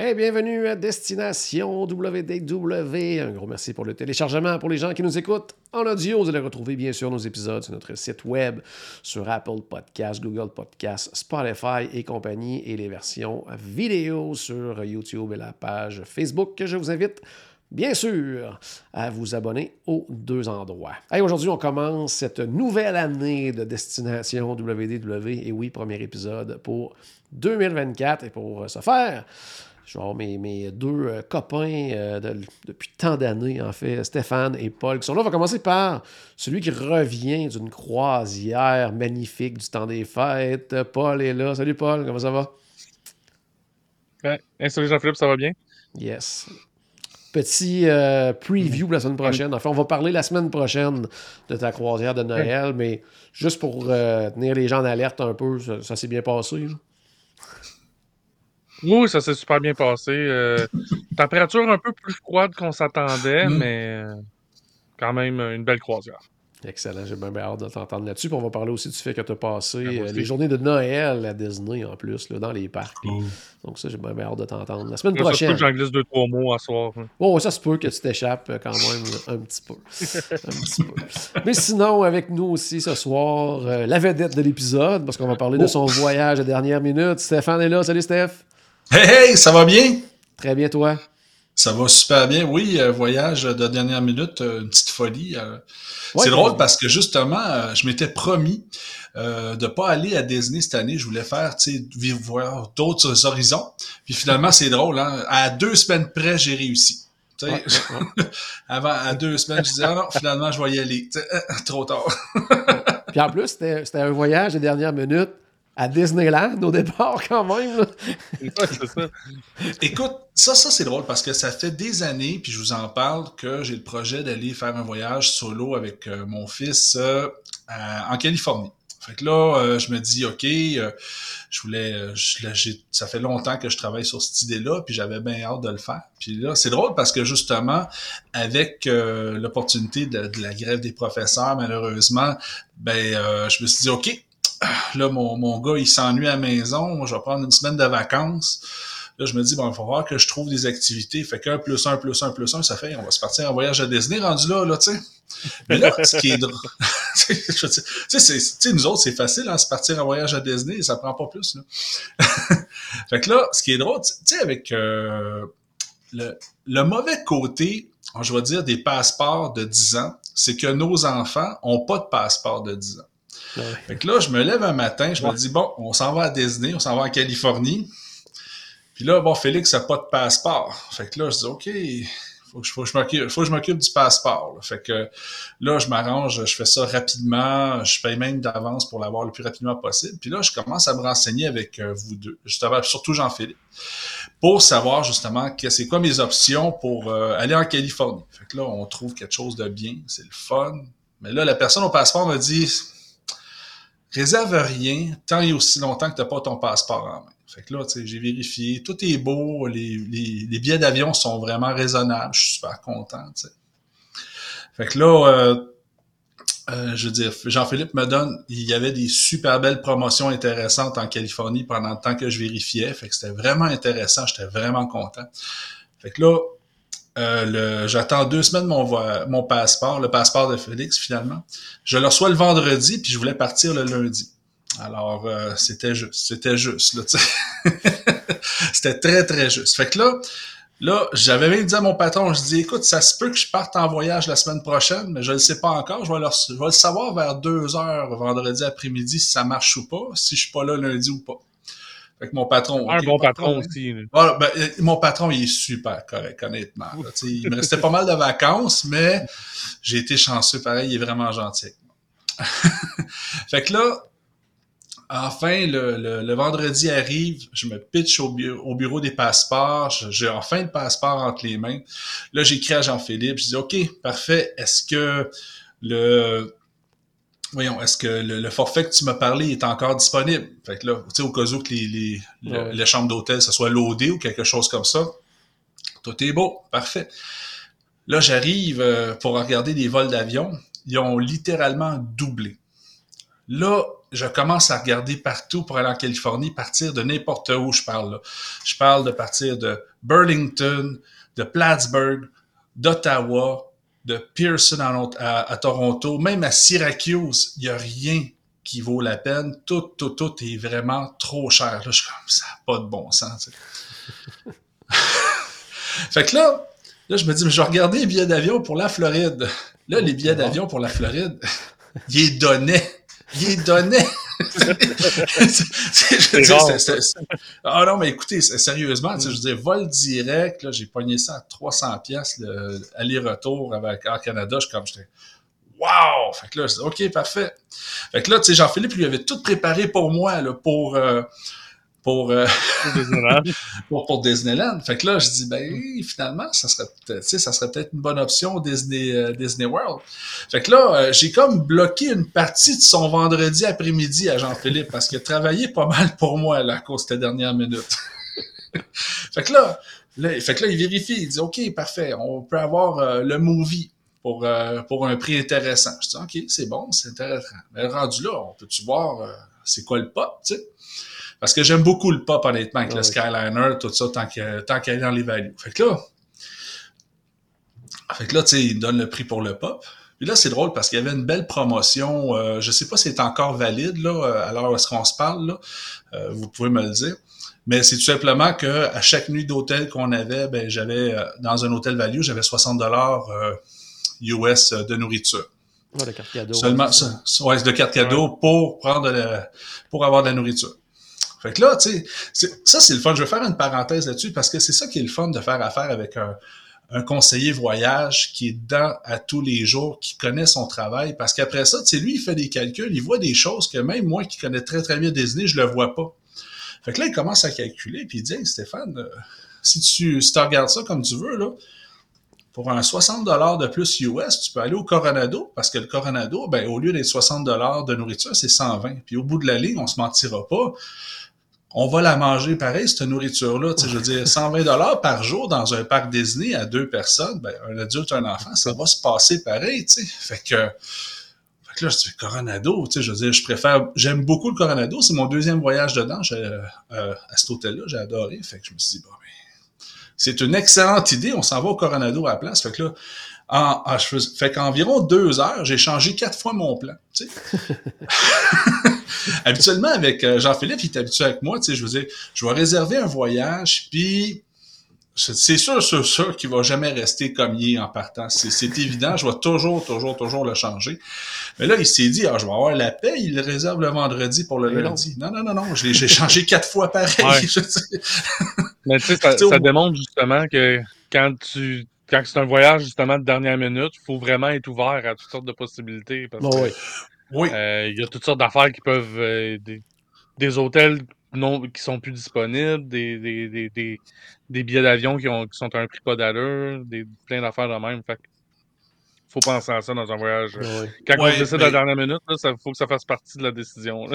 Hey, bienvenue à Destination WDW. Un gros merci pour le téléchargement. Pour les gens qui nous écoutent en audio, vous allez retrouver bien sûr nos épisodes sur notre site web, sur Apple Podcasts, Google Podcasts, Spotify et compagnie, et les versions vidéo sur YouTube et la page Facebook que je vous invite bien sûr, à vous abonner aux deux endroits. Aujourd'hui, on commence cette nouvelle année de Destination WDW. Et oui, premier épisode pour 2024. Et pour ce faire, je vais avoir mes, mes deux euh, copains euh, de- depuis tant d'années, en fait, Stéphane et Paul, qui sont là. On va commencer par celui qui revient d'une croisière magnifique du temps des fêtes. Paul est là. Salut Paul, comment ça va? Ouais. Hey, salut Jean-Philippe, ça va bien? Yes. Petit euh, preview pour la semaine prochaine. Enfin, on va parler la semaine prochaine de ta croisière de Noël, mais juste pour tenir les gens en alerte un peu, ça, ça s'est bien passé. là. Oui, ça s'est super bien passé. euh, température un peu plus froide qu'on s'attendait, Mm. mais euh, quand même une belle croisière. Excellent, j'ai bien, hâte de t'entendre là-dessus. Puis on va parler aussi du fait que tu as passé moi euh, les journées de Noël à Disney en plus, là, dans les parcs. là. Donc ça, j'ai bien, hâte de t'entendre. La semaine Là, ça se peut prochaine. que j'en glisse deux, trois mots à soir. hein. Bon, ça se peut que tu t'échappes quand même un petit peu. Un petit peu. Mais sinon, avec nous aussi ce soir, euh, la vedette de l'épisode, parce qu'on va parler de son voyage à dernière minute. Stéphane est là. Salut Steph. Hey, hey, ça va bien? Très bien, toi. Ça va super bien. Oui, euh, voyage de dernière minute, euh, une petite folie. euh. Ouais, c'est drôle parce que justement, je m'étais promis euh, de pas aller à Disney cette année. Je voulais faire, tu sais, vivre voir d'autres horizons. Puis finalement, c'est drôle. Hein? À deux semaines près, j'ai réussi. Ouais, ouais. Avant, à deux semaines, je disais, ah non, finalement, je vais y aller. Trop tard. Puis en plus, c'était un voyage de dernière minute à Disneyland au départ quand même. Écoute, ça, ça c'est drôle parce que ça fait des années, puis je vous en parle, que j'ai le projet d'aller faire un voyage solo avec euh, mon fils euh, en Californie. Fait que là, euh, je me dis, OK, euh, je voulais, euh, je- ça fait longtemps que je travaille sur cette idée-là, puis j'avais bien hâte de le faire. Puis là, c'est drôle parce que justement, avec euh, l'opportunité de, de la grève des professeurs, malheureusement, ben, je me suis dit, OK, là, mon, mon gars, il s'ennuie à la maison, moi, je vais prendre une semaine de vacances. Là, je me dis, bon, il va falloir que je trouve des activités. Fait qu'un plus un plus un plus un, ça fait, on va se partir en voyage à Disney rendu là, là, tu sais. Mais là, ce qui est drôle, tu sais, nous autres, c'est facile, hein, se partir en voyage à Disney, ça prend pas plus, là. fait que là, ce qui est drôle, tu sais, avec euh, le, le mauvais côté, je vais dire, des passeports de 10 ans, c'est que nos enfants ont pas de passeport de 10 ans. Ouais. Fait que là, je me lève un matin, je Ouais. me dis, bon, on s'en va à Disney, on s'en va en Californie. Puis là, bon, Félix n'a pas de passeport. Fait que là, je dis, OK, faut que faut que je m'occupe, du passeport. là. Fait que là, je m'arrange, je fais ça rapidement, je paye même d'avance pour l'avoir le plus rapidement possible. Puis là, je commence à me renseigner avec euh, vous deux, justement, surtout Jean-Philippe, pour savoir justement que c'est quoi mes options pour euh, aller en Californie. Fait que là, on trouve quelque chose de bien, c'est le fun. Mais là, la personne au passeport me dit réserve rien tant et aussi longtemps que tu n'as pas ton passeport en main. Fait que là, j'ai vérifié, tout est beau, les, les, les billets d'avion sont vraiment raisonnables, je suis super content. Fait que là, euh, euh, je veux dire, Jean-Philippe me donne, il y avait des super belles promotions intéressantes en Californie pendant le temps que je vérifiais, fait que c'était vraiment intéressant, j'étais vraiment content. Fait que là, euh, j'attends deux semaines mon, mon passeport, le passeport de Félix finalement. Je le reçois le vendredi, puis je voulais partir le lundi. Alors, euh, c'était juste, c'était juste, là, c'était très, très juste. Fait que là, là, j'avais même dit à mon patron, je dis, écoute, ça se peut que je parte en voyage la semaine prochaine, mais je ne le sais pas encore. Je vais, je vais le savoir vers deux heures vendredi après-midi si ça marche ou pas, si je suis pas là lundi ou pas. Fait que mon patron. Un bon patron problème. aussi. là. Ah, ben, euh, mon patron, il est super correct, honnêtement. là. Il me restait pas mal de vacances, mais j'ai été chanceux pareil, il est vraiment gentil. fait que là, Enfin, le, vendredi arrive, je me pitch au, bureau, des passeports, j'ai enfin le passeport entre les mains. Là, j'écris à Jean-Philippe, je dis, OK, parfait, est-ce que le... Voyons, est-ce que le, forfait que tu m'as parlé est encore disponible? Fait que là, tu sais, au cas où que les, les, chambres d'hôtel, ce soit loadé ou quelque chose comme ça, tout est beau, parfait. Là, j'arrive euh, pour regarder des vols d'avion. Ils ont littéralement doublé. Là, je commence à regarder partout pour aller en Californie, partir de n'importe où je parle. Là. Je parle de partir de Burlington, de Plattsburgh, d'Ottawa, de Pearson à, Toronto, même à Syracuse. Il n'y a rien qui vaut la peine. Tout, tout, tout est vraiment trop cher. Là, je suis comme ça, pas de bon sens. fait que là, là, je me dis, mais je vais regarder les billets d'avion pour la Floride. Là, les billets d'avion pour la Floride, ils donnaient il donnait. Ah non, mais écoutez, sérieusement, je veux dire, vol direct, j'ai pogné ça à 300 pièces aller-retour avec Air Canada. Je comme j'étais Wow! Fait que là, je dis OK, parfait. Fait que là, tu sais, Jean-Philippe lui avait tout préparé pour moi, là, pour euh, pour, euh, pour, pour, Disneyland. Fait que là, je dis, ben, finalement, ça serait peut-être, ça serait peut-être une bonne option Disney, euh, Disney World. Fait que là, euh, j'ai comme bloqué une partie de son vendredi après-midi à Jean-Philippe parce qu'il a travaillé pas mal pour moi, là, à cause de cette dernière minute. fait que là, fait que là, il vérifie, il dit, OK, parfait, on peut avoir le movie pour, pour un prix intéressant. Je dis, OK, c'est bon, c'est intéressant. Mais rendu là, on peut-tu voir c'est quoi le pop, tu sais? Parce que j'aime beaucoup le pop, honnêtement, avec le Skyliner, tout ça, tant qu'il est dans les values. Fait que là, fait que là, tu sais, il me donne le prix pour le pop. Puis là, c'est drôle parce qu'il y avait une belle promotion. Euh, je sais pas si c'est encore valide, là, euh, à l'heure où est-ce qu'on se parle, là. Euh, vous pouvez me le dire. Mais c'est tout simplement que à chaque nuit d'hôtel qu'on avait, ben, j'avais, dans un hôtel value, j'avais 60 dollars US de nourriture. Ouais, de carte cadeau. Seulement, ouais, de carte cadeau pour prendre, pour avoir de la nourriture. Fait que là, tu sais, ça, c'est le fun. Je vais faire une parenthèse là-dessus parce que c'est ça qui est le fun de faire affaire avec un, conseiller voyage qui est dedans à tous les jours, qui connaît son travail. Parce qu'après ça, tu sais, lui, il fait des calculs, il voit des choses que même moi qui connais très, très bien Disney, je le vois pas. Fait que là, il commence à calculer, puis il dit, Stéphane, euh, si tu, si regardes ça comme tu veux, là, pour un 60 de plus US, tu peux aller au Coronado, parce que le Coronado, ben, au lieu d'être 60 de nourriture, c'est 120. Puis au bout de la ligne, on se mentira pas on va la manger pareil, cette nourriture-là. Je veux dire, 120 dollars par jour dans un parc Disney à deux personnes, ben, un adulte, un enfant, ça va se passer pareil, tu sais. Fait que, là, je dis, Coronado, tu sais, je veux dire, je préfère, j'aime beaucoup le Coronado, c'est mon deuxième voyage dedans, euh, à cet hôtel-là, j'ai adoré. Fait que je me suis dit, bon, mais c'est une excellente idée, on s'en va au Coronado à la place. Fait que là, en, en, fait qu'environ deux heures, j'ai changé quatre fois mon plan. Tu sais. Habituellement, avec euh, Jean-Philippe, il est habitué avec moi. Tu sais, je veux dire, je vais réserver un voyage, puis c'est sûr, sûr, sûr qu'il va jamais rester comme il est en partant. C'est évident. Je vais toujours, toujours, toujours le changer. Mais là, il s'est dit, ah, je vais avoir la paix. Il réserve le vendredi pour le lundi. Non, non, non, non. J'ai changé quatre fois pareil. Mais tu sais, ça, ça démontre justement que quand tu quand c'est un voyage justement de dernière minute, il faut vraiment être ouvert à toutes sortes de possibilités. Parce oui. Oui. Euh, il y a toutes sortes d'affaires qui peuvent. Euh, des, hôtels non, qui sont plus disponibles, des, des, des, des billets d'avion qui, qui sont à un prix pas d'allure, des, plein d'affaires de même. Fait faut penser à ça dans un voyage. Quand on décide à la dernière minute, il faut que ça fasse partie de la décision.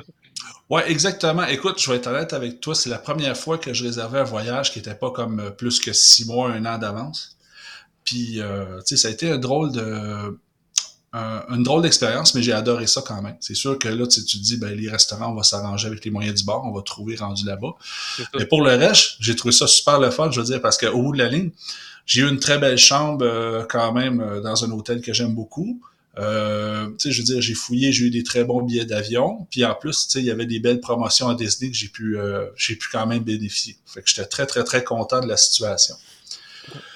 Oui, exactement. Écoute, je vais être honnête avec toi, c'est la première fois que je réservais un voyage qui n'était pas comme euh, plus que six mois, un an d'avance. Puis, euh, tu sais, ça a été un drôle de, une drôle d'expérience, mais j'ai adoré ça quand même. C'est sûr que là, tu te dis, ben, les restaurants, on va s'arranger avec les moyens du bord, on va trouver rendu là-bas. Mais pour le reste, j'ai trouvé ça super le fun, je veux dire, parce qu'au bout de la ligne, j'ai eu une très belle chambre euh, quand même euh, dans un hôtel que j'aime beaucoup. Euh, tu sais, je veux dire, j'ai fouillé, j'ai eu des très bons billets d'avion. Puis en plus, tu sais, il y avait des belles promotions à Disney que j'ai pu, j'ai pu quand même bénéficier. Fait que j'étais très, très, très content de la situation.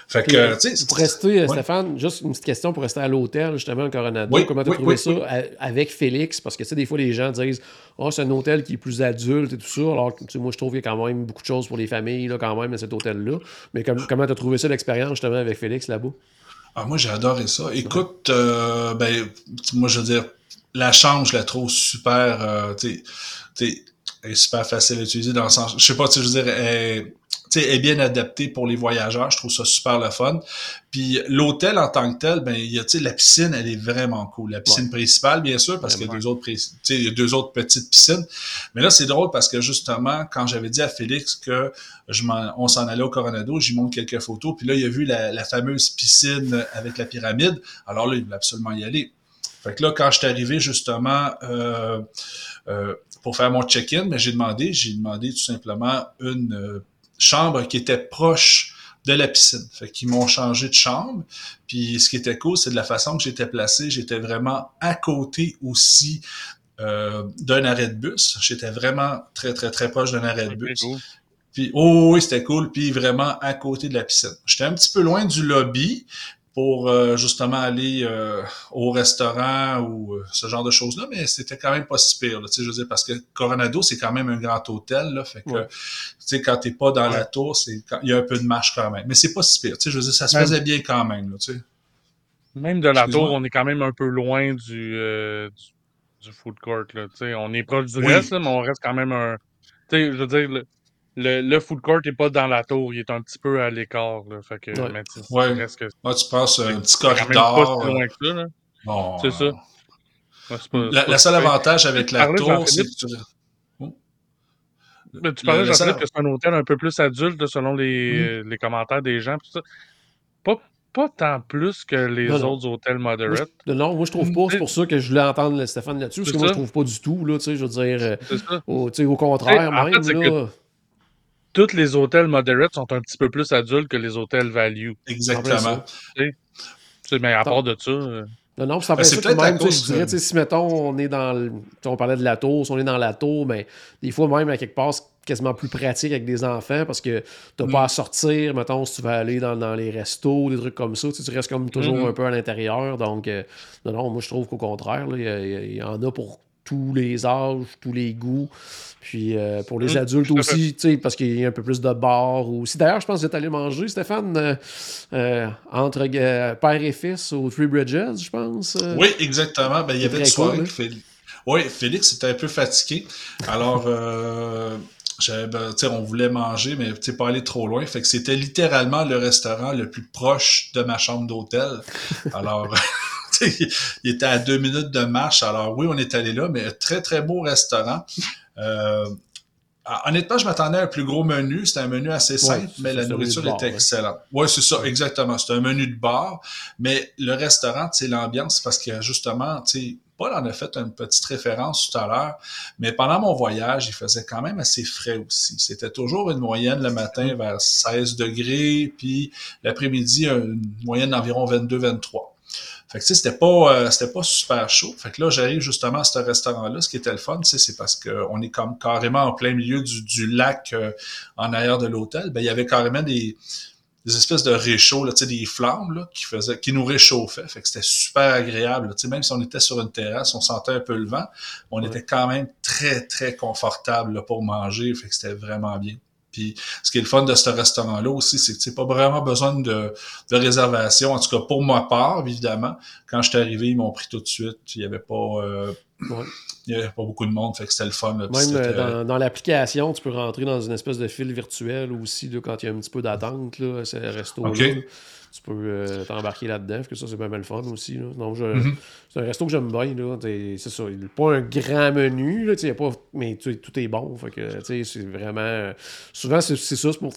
Fait que, tu sais. Pour rester, euh, Stéphane, juste une petite question pour rester à l'hôtel, justement, en Coronado. Comment tu as trouvé ça avec Félix? Parce que, tu sais, des fois, les gens disent, oh, c'est un hôtel qui est plus adulte et tout ça. Alors, tu sais, moi, je trouve qu'il y a quand même beaucoup de choses pour les familles, là, quand même, à cet hôtel-là. Mais comment tu as trouvé ça, l'expérience, justement, avec Félix là-bas? Ah, moi, j'ai adoré ça. Écoute, euh, ben, moi, je veux dire, la chambre, je la trouve super, euh, tu sais, elle est super facile à utiliser dans le sens, je sais pas, tu veux dire, elle, est bien adaptée pour les voyageurs. Je trouve ça super le fun. Puis l'hôtel en tant que tel, ben il y a la piscine, elle est vraiment cool. La piscine principale, bien sûr, parce qu'il y a deux autres il y a deux autres petites piscines. Mais là, c'est drôle parce que justement, quand j'avais dit à Félix que je on s'en allait au Coronado, j'y montre quelques photos. Puis là, il a vu la, la fameuse piscine avec la pyramide. Alors là, il voulait absolument y aller. Fait que là, quand je suis arrivé justement euh, euh, pour faire mon check-in, mais ben, j'ai demandé, j'ai demandé tout simplement une euh, chambre qui était proche de la piscine. Fait qu'ils m'ont changé de chambre. Puis ce qui était cool, c'est de la façon que j'étais placé. J'étais vraiment à côté aussi d'un arrêt de bus. J'étais vraiment très, très, très proche d'un arrêt de bus. Puis, oh oui, c'était cool. Puis vraiment à côté de la piscine. J'étais un petit peu loin du lobby, pour euh, justement aller euh, au restaurant ou euh, ce genre de choses-là, mais c'était quand même pas si pire. Là, je veux dire, parce que Coronado, c'est quand même un grand hôtel. Là, fait que tu sais, quand t'es pas dans la tour, c'est il y a un peu de marche quand même. Mais c'est pas si pire. Je veux dire, ça se faisait bien quand même. Là, sais. même de la tour, on est quand même un peu loin du, du, food court. Là, on est proche du reste, mais on reste quand même un. Je veux dire, le, le, food court n'est pas dans la tour, il est un petit peu à l'écart. Fait que, ouais. ouais. Presque, ah, tu passes un petit corridor. Pas loin que ça, là. Bon, c'est ça. Ouais, pas, la, la seul avantage avec la tour, c'est que tu. Oh. Mais tu parlais, jean que c'est un hôtel un peu plus adulte selon les, mm. les commentaires des gens. Tout ça. Pas, pas tant plus que les autres hôtels moderate. non, moi je trouve pas. C'est pour ça que je voulais entendre Stéphane là-dessus. Parce que moi je trouve pas du tout. Là, je veux dire, euh, au, au, contraire, même. là, tous les hôtels moderate sont un petit peu plus adultes que les hôtels value. Exactement. Mais à part de ça. Euh, non, non, ça fait ça que même, je dirais, si mettons, on est dans le, on parlait de la tour, si on est dans la tour, mais des fois même à quelque part, c'est quasiment plus pratique avec des enfants parce que tu n'as pas à mm. sortir, mettons, si tu vas aller dans, dans les restos, des trucs comme ça, tu, restes comme toujours mm-hmm. un peu à l'intérieur. Donc, euh, non, non, moi je trouve qu'au contraire, il y, en a pour tous les âges, tous les goûts. Puis euh, pour les mmh, adultes aussi, parce qu'il y a un peu plus de bars aussi. D'ailleurs, je pense que vous êtes allé manger, Stéphane, euh, euh, entre père et fils au Three Bridges, je pense. Oui, exactement. Ben, il y avait une soirée. Hein? Oui, Félix était un peu fatigué. Alors, ben, on voulait manger, mais pas aller trop loin. Fait que c'était littéralement le restaurant le plus proche de ma chambre d'hôtel. Alors. il était à deux minutes de marche. Alors oui, on est allé là, mais très, très beau restaurant. Euh, honnêtement, je m'attendais à un plus gros menu. C'était un menu assez simple, mais la nourriture était excellente. Oui, c'est ça, exactement. C'était un menu de bar, mais le restaurant, c'est l'ambiance, parce que justement, tu sais, Paul en a fait une petite référence tout à l'heure, mais pendant mon voyage, il faisait quand même assez frais aussi. C'était toujours une moyenne le matin vers 16 degrés, puis l'après-midi, une moyenne d'environ 22-23. Fait que tu sais, c'était pas, euh, c'était pas super chaud. Fait que là, j'arrive justement à ce restaurant-là. Ce qui était le fun, c'est parce qu'on est comme carrément en plein milieu du, du lac euh, en arrière de l'hôtel. Ben, il y avait carrément des, des espèces de réchauds, là, des flammes là, qui, faisaient, qui nous réchauffaient. Fait que c'était super agréable. Là. Même si on était sur une terrasse, on sentait un peu le vent, on était quand même très, très confortable là, pour manger. Fait que c'était vraiment bien. Puis ce qui est le fun de ce restaurant-là aussi, c'est que tu n'as pas vraiment besoin de, de, réservation. En tout cas, pour ma part, évidemment, quand je suis arrivé, ils m'ont pris tout de suite. Il n'y avait pas. Euh, il avait pas beaucoup de monde, fait que c'était le fun. Même euh, dans, l'application, tu peux rentrer dans une espèce de fil virtuel aussi là, quand il y a un petit peu d'attente, ce resto-là tu peux euh, t'embarquer là-dedans, que ça, c'est pas mal fun aussi. Là. Mm-hmm. c'est un resto que j'aime bien. Là. C'est ça. Pas un grand menu, là, y a pas, mais tout est bon. Fait que, c'est vraiment. Souvent, c'est ça, c'est pour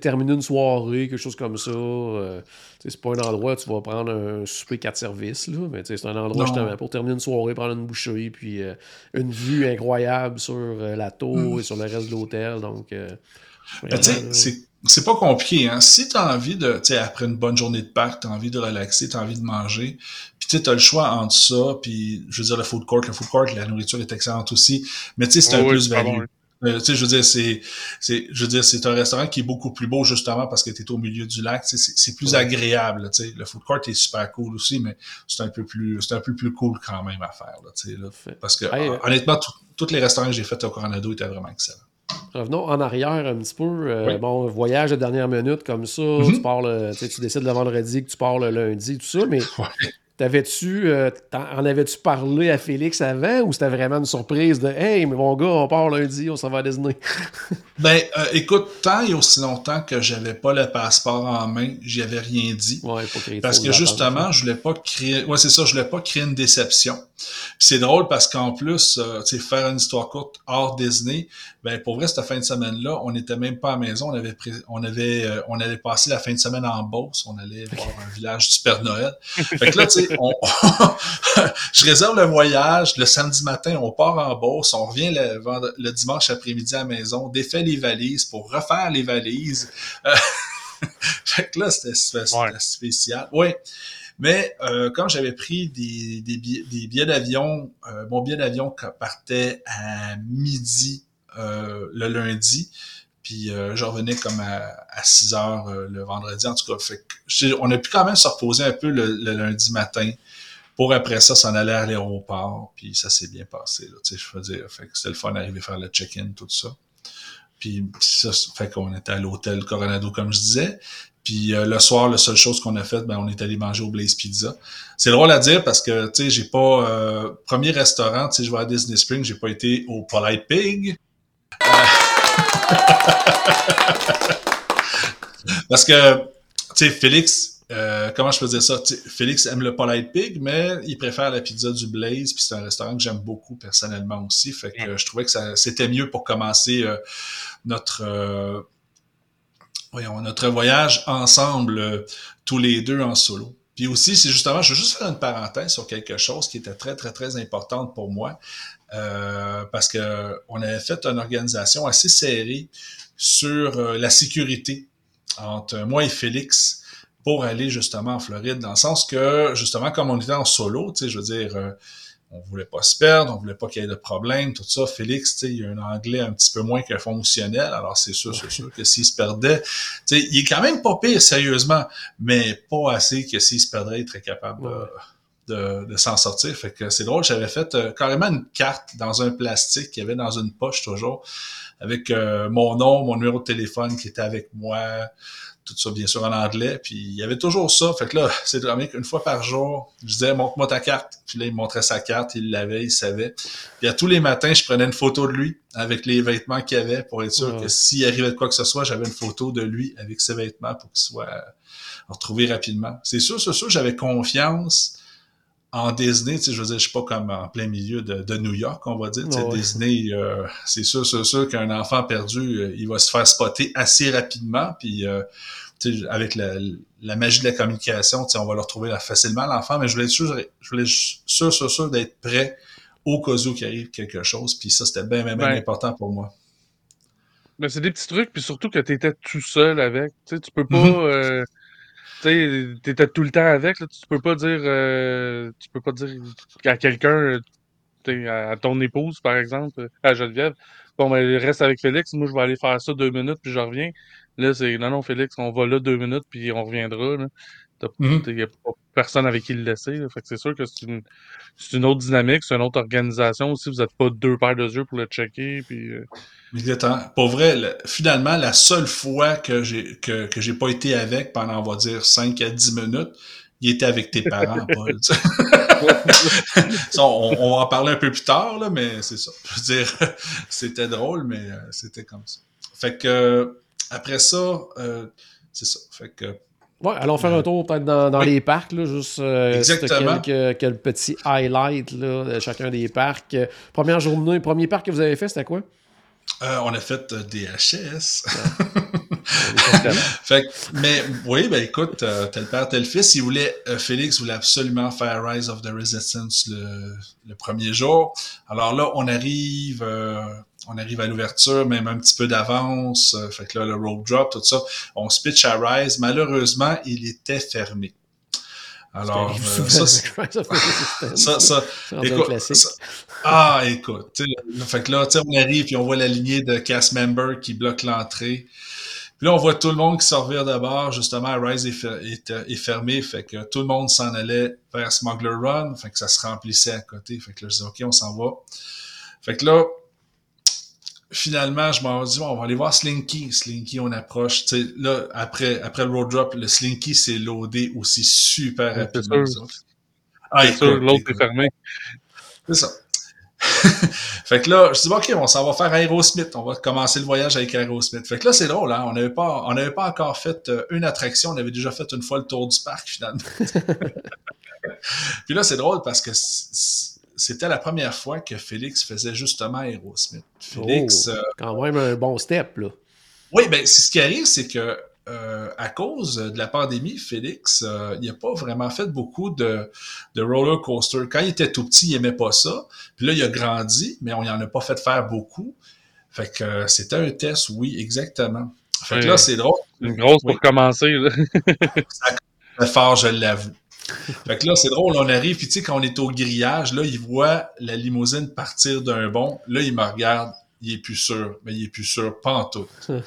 terminer une soirée, quelque chose comme ça. Euh, c'est pas un endroit où tu vas prendre un souper quatre services, là, mais c'est un endroit justement pour terminer une soirée, prendre une boucherie, puis euh, une vue incroyable sur la tour mm. et sur le reste de l'hôtel. Donc, ben, c'est c'est pas compliqué. Hein? Si tu as envie de, tu sais, après une bonne journée de Pâques, tu as envie de relaxer, tu as envie de manger, puis tu as le choix entre ça, puis je veux dire, le food court, le food court, la nourriture est excellente aussi, mais tu sais, c'est un plus value. Euh, tu sais, je veux dire, c'est, c'est, je veux dire, c'est un restaurant qui est beaucoup plus beau justement parce que tu es au milieu du lac. C'est, c'est plus agréable. Tu sais, le food court est super cool aussi, mais c'est un peu plus, c'est un peu plus cool quand même à faire. Là, tu sais, là, parce que honnêtement, tous les restaurants que j'ai faits au Coronado étaient vraiment excellents. Revenons en arrière un petit peu. Euh, bon, voyage de dernière minute comme ça, mhm. tu, pars tu décides le vendredi que tu pars le lundi, tout ça, mais T'avais-tu, euh, en avais-tu parlé à Félix avant ou c'était vraiment une surprise de Hey, mais mon gars, on part lundi, on s'en va à Disney? ben, euh, écoute, tant et aussi longtemps que j'avais pas le passeport en main, j'y avais rien dit. Ouais, faut créer parce que justement, je voulais pas créer, ouais, c'est ça, je voulais pas créer une déception. C'est drôle parce qu'en plus, euh, tu sais, faire une histoire courte hors Disney, ben, pour vrai, cette fin de semaine-là, on n'était même pas à la maison, on avait, on avait, on allait passer la fin de semaine en Beauce, on allait voir un village du Père Noël. Fait que là, tu sais, je réserve le voyage le samedi matin, on part en Beauce, on revient le, dimanche après-midi à la maison, défait les valises pour refaire les valises. Euh, fait que là, c'était spécial. Oui. Mais euh, comme j'avais pris des, billets, d'avion, euh, mon billet d'avion partait à midi le lundi, puis je revenais comme à, 6 heures le vendredi. En tout cas, fait on a pu quand même se reposer un peu le lundi matin pour après ça s'en aller à l'aéroport, puis ça s'est bien passé. Là, je veux dire, fait que c'était le fun d'arriver à faire le check-in, tout ça. Puis ça fait qu'on était à l'hôtel Coronado, comme je disais. Puis euh, le soir, la seule chose qu'on a faite, ben, on est allé manger au Blaze Pizza. C'est drôle à dire parce que, tu sais, j'ai pas... Euh, premier restaurant, tu sais, je vais à Disney Springs, j'ai pas été au Polite Pig. Euh, parce que, tu sais, Félix, comment je peux dire ça? Félix aime le Polite Pig, mais il préfère la pizza du Blaze, puis c'est un restaurant que j'aime beaucoup personnellement aussi. Fait que je trouvais que c'était mieux pour commencer notre voyons, notre voyage ensemble, tous les deux en solo. Puis aussi, c'est justement, je veux juste faire une parenthèse sur quelque chose qui était très, très, très importante pour moi. parce que on avait fait une organisation assez serrée sur la sécurité entre moi et Félix pour aller justement en Floride, dans le sens que, justement, comme on était en solo, tu sais, je veux dire, euh, on voulait pas se perdre, on voulait pas qu'il y ait de problème, tout ça. Félix, tu sais, il a un anglais un petit peu moins que fonctionnel, alors c'est sûr, c'est sûr que s'il se perdait, tu sais, il est quand même pas pire, sérieusement, mais pas assez que s'il se perdrait, il serait capable de, de, s'en sortir. Fait que c'est drôle, j'avais fait euh, carrément une carte dans un plastique qu'il y avait dans une poche toujours, avec euh, mon nom, mon numéro de téléphone qui était avec moi, tout ça bien sûr en anglais. Puis il y avait toujours ça. Fait que là, c'est vraiment qu'une fois par jour, je disais montre-moi ta carte. Puis là, il me montrait sa carte, il l'avait, il savait. Puis à tous les matins, je prenais une photo de lui avec les vêtements qu'il avait pour être sûr que s'il arrivait de quoi que ce soit, j'avais une photo de lui avec ses vêtements pour qu'il soit retrouvé rapidement. C'est sûr, c'est sûr, j'avais confiance en Disney, je veux dire, je suis pas comme en plein milieu de, New York, on va dire. Disney, euh, c'est sûr, c'est sûr qu'un enfant perdu, euh, il va se faire spotter assez rapidement, puis euh, avec la, la, magie de la communication, on va le retrouver facilement l'enfant, mais je voulais être sûr, je voulais sûr, sûr, sûr d'être prêt au cas où qu'il arrive quelque chose, puis ça, c'était bien, bien, bien important pour moi. Mais c'est des petits trucs, puis surtout que tu étais tout seul avec. Tu sais, tu peux pas. Mm-hmm tu sais, t'étais tout le temps avec, là, tu peux pas dire, euh, tu peux pas dire à quelqu'un, à ton épouse, par exemple, à Geneviève, bon, ben, reste avec Félix, moi, je vais aller faire ça deux minutes, puis je reviens. Là, c'est, non, non, Félix, on va là deux minutes, puis on reviendra, là. Il n'y a pas personne avec qui le laisser. Fait que c'est sûr que c'est une, c'est une autre dynamique, c'est une autre organisation aussi. Vous n'êtes pas deux paires de yeux pour le checker. Puis, euh... Pour vrai, finalement, la seule fois que j'ai que, que j'ai pas été avec pendant, on va dire, 5 à 10 minutes, il était avec tes parents, Paul. on, on, va en parler un peu plus tard, là, mais c'est ça. Je veux dire, c'était drôle, mais euh, c'était comme ça. Fait que après ça, euh, c'est ça. Fait que Ouais, allons faire un tour peut-être dans, les parcs, là, juste euh, Exactement. Quelques, quelques, petits highlights là, de chacun des parcs. Première journée, premier parc que vous avez fait, c'était quoi? Euh, on a fait euh, des HS. fait mais oui, ben écoute, euh, tel père, tel fils, il voulait, Félix voulait absolument faire Rise of the Resistance le, le premier jour. Alors là, on arrive, on arrive à l'ouverture, même un petit peu d'avance. fait que là, le rope drop, tout ça. On se pitch à Rise. Malheureusement, il était fermé. Alors, euh, ça, ça, ça, écoute, ça, ah, écoute, fait que là, on arrive puis on voit la lignée de cast member qui bloque l'entrée. Puis là, on voit tout le monde qui sort de bord. Justement, Rise est, est, fermé, fait que tout le monde s'en allait vers Smuggler Run, fait que ça se remplissait à côté. Fait que là, je dis, OK, on s'en va. Fait que là, finalement, je m'en dit, on va aller voir Slinky. Slinky, on approche. sais là, après, après le road drop, le Slinky s'est loadé aussi super rapidement. Ah, C'est sûr, écoute, l'autre est fermé. C'est ça. fait que là, je dis, OK, on s'en va faire Aerosmith. On va commencer le voyage avec Aerosmith. Fait que là, c'est drôle, hein? On n'avait pas, on n'avait pas encore fait euh, une attraction. On avait déjà fait une fois le tour du parc, finalement. Puis là, c'est drôle parce que c'était la première fois que Félix faisait justement Aerosmith. Félix, Oh, euh, quand même un bon step, là. oui, ben, c'est ce qui arrive, c'est que euh, à cause de la pandémie, Félix, euh, il n'a pas vraiment fait beaucoup de, de roller coaster. Quand il était tout petit, il aimait pas ça. Puis là, il a grandi, mais on en a pas fait faire beaucoup. Fait que euh, c'était un test, oui, exactement. Fait que Ouais. là, c'est drôle. Une grosse Oui. pour commencer. Là. Très fort, je l'avoue. Fait que là, c'est drôle, on arrive, puis tu sais, quand on est au grillage, là, il voit la limousine partir d'un bond. Là, il me regarde, il est plus sûr, mais il est plus sûr, pas en tout. là,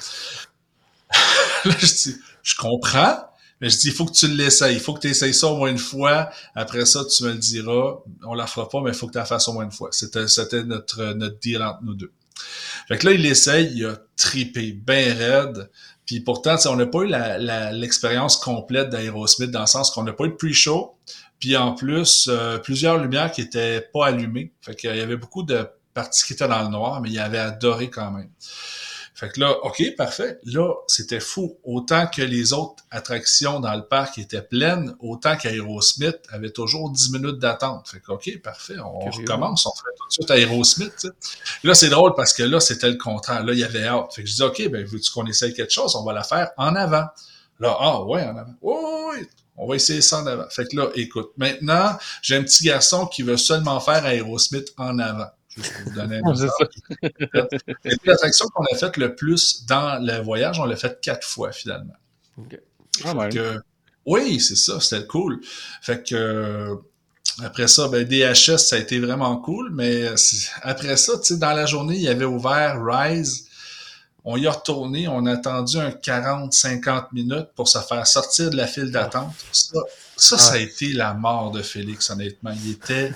je dis, je comprends, mais je dis, il faut que tu l'essayes, il faut que tu essayes ça au moins une fois. Après ça, tu me le diras. On la fera pas, mais il faut que tu la fasses au moins une fois. C'était, c'était notre, notre deal entre nous deux. Fait que là, il essaye, il a tripé bien raide. Puis pourtant, on n'a pas eu l'expérience complète d'Aerosmith dans le sens qu'on n'a pas eu de pre-show. Puis en plus, euh, plusieurs lumières qui étaient pas allumées. Fait qu'il y avait beaucoup de parties qui étaient dans le noir, mais il avait adoré quand même. Fait que là, OK, parfait. Là, c'était fou. Autant que les autres attractions dans le parc étaient pleines, autant qu'Aerosmith avait toujours 10 minutes d'attente. Fait que OK, parfait. On Curieux. recommence. On fait tout de suite Aerosmith. tu sais. Là, c'est drôle parce que là, c'était le contraire. Là, il y avait hâte. Fait que je dis, OK, ben, veux-tu qu'on essaye quelque chose? On va la faire en avant. Là, ah, ouais, en avant. Oui, oui, oui. On va essayer ça en avant. Fait que là, écoute, maintenant, j'ai un petit garçon qui veut seulement faire Aerosmith en avant. Juste pour vous donner un. Et puis, l'attraction qu'on a faite le plus dans le voyage, on l'a faite quatre fois finalement. Ah, ouais. Que, oui, c'est ça, c'était cool. Fait que après ça, ben, DHS, ça a été vraiment cool, mais après ça, tu sais, dans la journée, il y avait ouvert Rise. On y a retourné, on a attendu un 40-50 minutes pour se faire sortir de la file d'attente. Ça, ça, ça a été la mort de Félix, honnêtement. Il était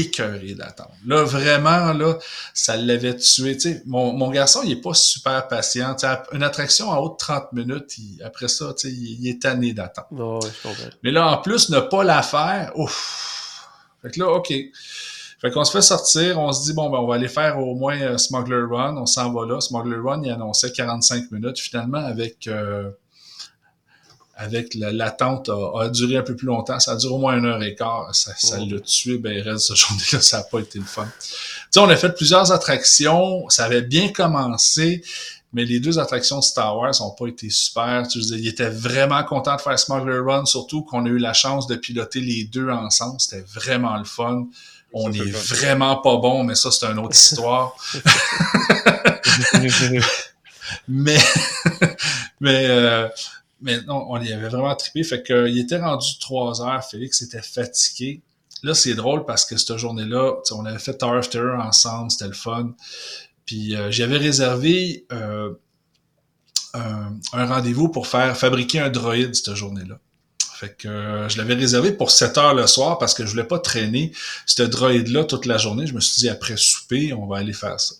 écœuré d'attendre. Là, vraiment, là, ça l'avait tué. Tu sais, mon, mon garçon, il est pas super patient. Tu sais, une attraction en haut de 30 minutes, il- après ça, tu sais, il, il est tanné d'attendre. Comprends. Mais là, en plus, ne pas la faire, ouf! Fait que là, OK. Fait qu'on se fait sortir, on se dit, bon, ben, on va aller faire au moins euh, Smuggler Run, on s'en va là. Smuggler Run, il annonçait 45 minutes. Finalement, avec, euh, avec la- l'attente, a, a duré un peu plus longtemps. Ça a duré au moins une heure et quart. Ça ça Oh. l'a tué, ben, reste cette journée-là, ça n'a pas été le fun. Tu sais, on a fait plusieurs attractions, ça avait bien commencé, mais les deux attractions de Star Wars n'ont pas été super. Tu sais, il était vraiment content de faire Smuggler Run, surtout qu'on a eu la chance de piloter les deux ensemble. C'était vraiment le fun. On Ça, c'est est le fun. vraiment pas bon, mais ça, c'est une autre histoire. Mais, mais, euh, mais non, on y avait vraiment trippé. Fait que, il était rendu trois heures. Félix était fatigué. Là, c'est drôle parce que cette journée-là, on avait fait Tower of Terror ensemble, c'était le fun. Puis euh, j'avais réservé euh, un, un rendez-vous pour faire fabriquer un droïde cette journée-là. Fait que euh, je l'avais réservé pour 7 heures le soir parce que je voulais pas traîner ce droïde-là toute la journée. Je me suis dit après souper, on va aller faire ça.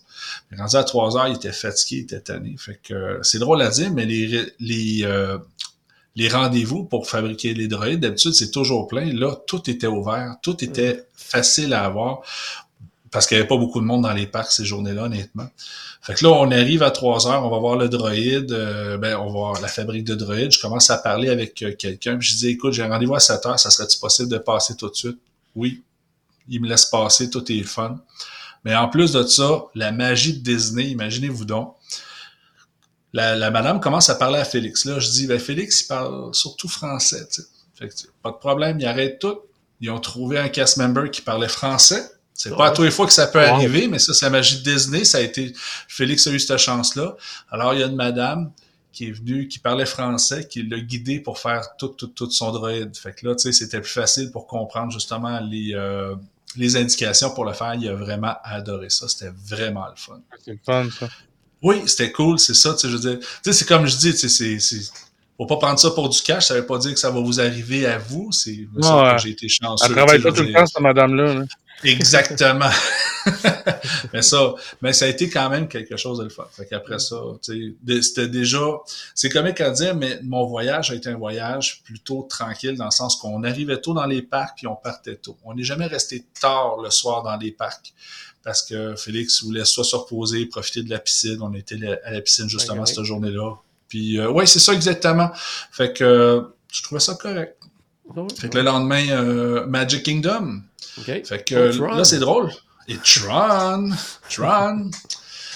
Mais rendu à 3 heures, il était fatigué, il était tanné. Fait que euh, c'est drôle à dire, mais les, les, euh, les rendez-vous pour fabriquer les droïdes, d'habitude, c'est toujours plein. Là, tout était ouvert, tout était facile à avoir parce qu'il n'y avait pas beaucoup de monde dans les parcs ces journées-là, honnêtement. Fait que là, on arrive à 3 heures, on va voir le droïde, euh, ben, on va voir la fabrique de droïdes. Je commence à parler avec euh, quelqu'un, puis je dis, écoute, j'ai un rendez-vous à 7 heures, ça serait-tu possible de passer tout de suite? Oui. Il me laisse passer, tout est fun. Mais en plus de ça, la magie de Disney, imaginez-vous donc. La, la madame commence à parler à Félix. Là, je dis, ben, Félix, il parle surtout français. Fait que, pas de problème, ils arrêtent tout. Ils ont trouvé un cast member qui parlait français. C'est pas à tous les fois que ça peut arriver, mais ça, c'est la magie de Disney. Ça a été, Félix a eu cette chance-là. Alors, il y a une madame qui est venue, qui parlait français, qui l'a guidé pour faire tout, tout, tout son droïde. Fait que là, tu sais, c'était plus facile pour comprendre justement les, euh, les indications pour le faire. Il a vraiment adoré ça. C'était vraiment le fun. c'est le fun, ça. Oui, c'était cool, c'est ça, tu sais, je veux dire. Tu sais, c'est comme je dis, tu sais, c'est, c'est, faut pas prendre ça pour du cash, ça veut pas dire que ça va vous arriver à vous, c'est, Ouais. que j'ai été chanceux. Elle travaille pas tout le temps, cette madame-là. là. Exactement. mais ça, mais ça a été quand même quelque chose de le fun. Fait qu'après ça, c'était déjà, c'est comique à dire, mais mon voyage a été un voyage plutôt tranquille dans le sens qu'on arrivait tôt dans les parcs puis on partait tôt. On n'est jamais resté tard le soir dans les parcs parce que Félix voulait soit se reposer, profiter de la piscine. On était à la piscine justement cette journée-là. Puis euh, ouais, c'est ça exactement. Fait que je trouvais ça correct. fait que le lendemain, euh, Magic Kingdom. Fait que oh, là, c'est drôle. Et Tron, Tron.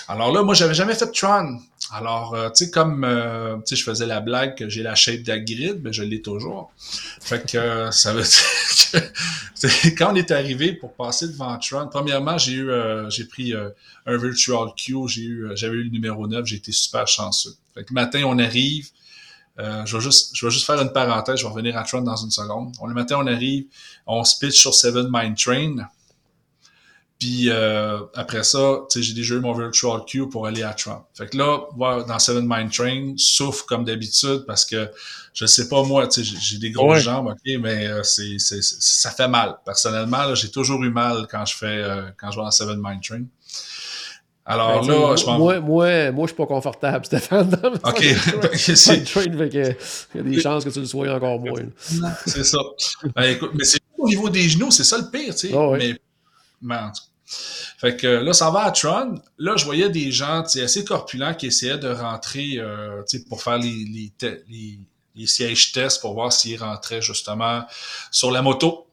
Alors là, moi, j'avais jamais fait Tron. Alors, euh, tu sais, comme euh, tu sais, je faisais la blague que j'ai la shape d'Agrid, mais je l'ai toujours. Fait que euh, ça veut dire que quand on est arrivé pour passer devant Tron, premièrement, j'ai eu j'ai pris un virtual queue, j'ai eu j'avais eu le numéro 9, j'ai été super chanceux. Fait que le matin, on arrive, je, vais juste, je vais juste faire une parenthèse, je vais revenir à Tron dans une seconde. le matin, on arrive, on se pitch sur Seven Mind Train. Puis euh, après ça, j'ai déjà eu mon virtual queue pour aller à Trump. Fait que là, dans Seven Mind Train, souffre comme d'habitude parce que je sais pas moi, j'ai des grosses jambes, ok, mais euh, c'est, ça fait mal. Personnellement, j'ai toujours eu mal quand je fais euh, quand je vais dans Seven Mind Train. Alors ben, là, je m'en moi, moi, moi, je suis pas confortable, Stéphane. Dans OK. c'est train, fait que, il y a des chances que tu le sois encore moins. c'est ça. Ben, écoute, mais c'est au niveau des genoux, c'est ça le pire, tu sais. Ah mais, mais fait que là, ça va à Tron. Là, je voyais des gens assez corpulents qui essayaient de rentrer euh, pour faire les, les, les, sièges tests pour voir s'ils rentraient justement sur la moto.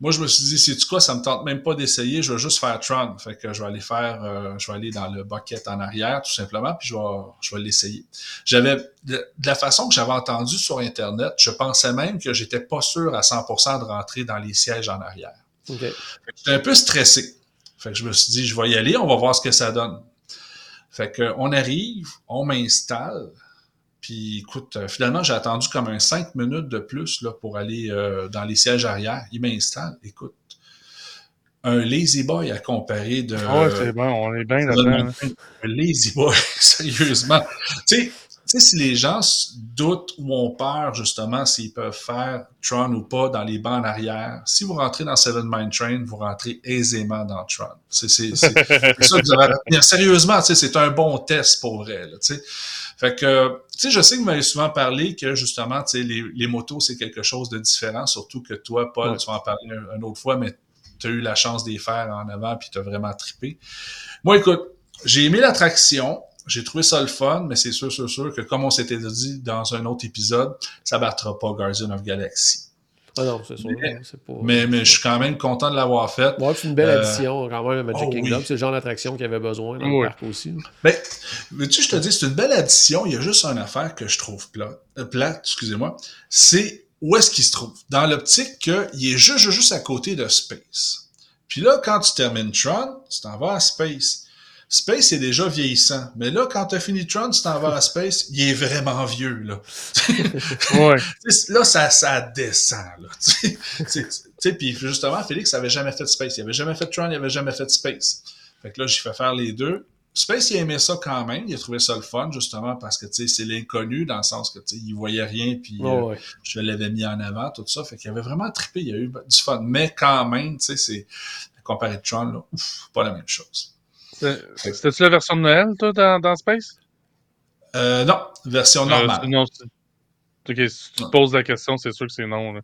Moi, je me suis dit, c'est quoi, ça me tente même pas d'essayer, je vais juste faire Tron. Fait que je vais aller faire, euh, je vais aller dans le bucket en arrière, tout simplement, puis je vais, je vais l'essayer. J'avais, de, la façon que j'avais entendu sur Internet, je pensais même que j'étais pas sûr à 100% de rentrer dans les sièges en arrière. Okay. J'étais un peu stressé. Fait que je me suis dit, je vais y aller, on va voir ce que ça donne. Fait que on arrive, on m'installe. Puis écoute, euh, finalement, j'ai attendu comme un cinq minutes de plus là, pour aller euh, dans les sièges arrière. Il m'installe. Écoute, un lazy boy à comparer de. Ah ouais, c'est bon, on est bien là-dedans. Un lazy boy, sérieusement. tu sais, sais, si les gens doutent ou ont peur, justement, s'ils peuvent faire Tron ou pas dans les bancs en arrière, si vous rentrez dans Seven Mind Train, vous rentrez aisément dans Tron. C'est ça que vous avez à Sérieusement, c'est un bon test pour vrai, là, tu sais. Fait que, tu sais, je sais que vous m'avez souvent parlé que, justement, tu sais, les, les motos, c'est quelque chose de différent, surtout que toi, Paul, tu vas en parler une autre fois, mais tu as eu la chance d'y faire en avant puis tu as vraiment trippé. Moi, écoute, j'ai aimé l'attraction. J'ai trouvé ça le fun, mais c'est sûr, sûr, sûr que comme on s'était dit dans un autre épisode, ça battra pas Guardian of Galaxy. Ah non, c'est sûr. Mais, mais, je suis quand même content de l'avoir fait. Ouais, c'est une belle euh, addition quand même à Magic oh Kingdom. C'est le genre d'attraction qu'il avait besoin dans le parc aussi. Mais, mais tu je te dis, c'est une belle addition. Il y a juste une affaire que je trouve plate, euh, plate excusez-moi. C'est où est-ce qu'il se trouve? Dans l'optique qu'il est juste, juste à côté de Space. Puis là, quand tu termines Tron, tu t'en vas à Space. Space est déjà vieillissant. Mais là, quand tu as fini Tron, tu t'en vas à Space, il est vraiment vieux, là. ouais. là, ça, ça descend, là. tu sais, puis justement, Félix avait jamais fait Space. Il avait jamais fait Tron, il avait jamais fait Space. Fait que là, j'ai fait faire les deux. Space, il aimait ça quand même. Il a trouvé ça le fun, justement, parce que, tu sais, c'est l'inconnu, dans le sens que, tu sais, il voyait rien, puis euh, je l'avais mis en avant, tout ça. Fait qu'il avait vraiment trippé. Il y a eu du fun. Mais quand même, tu sais, c'est, comparé à Tron, là, ouf, pas la même chose. C'était-tu la version de Noël, toi, dans, dans Space? Euh, non, version euh, normale. non, ok, si tu te poses la question, c'est sûr que c'est non. Là.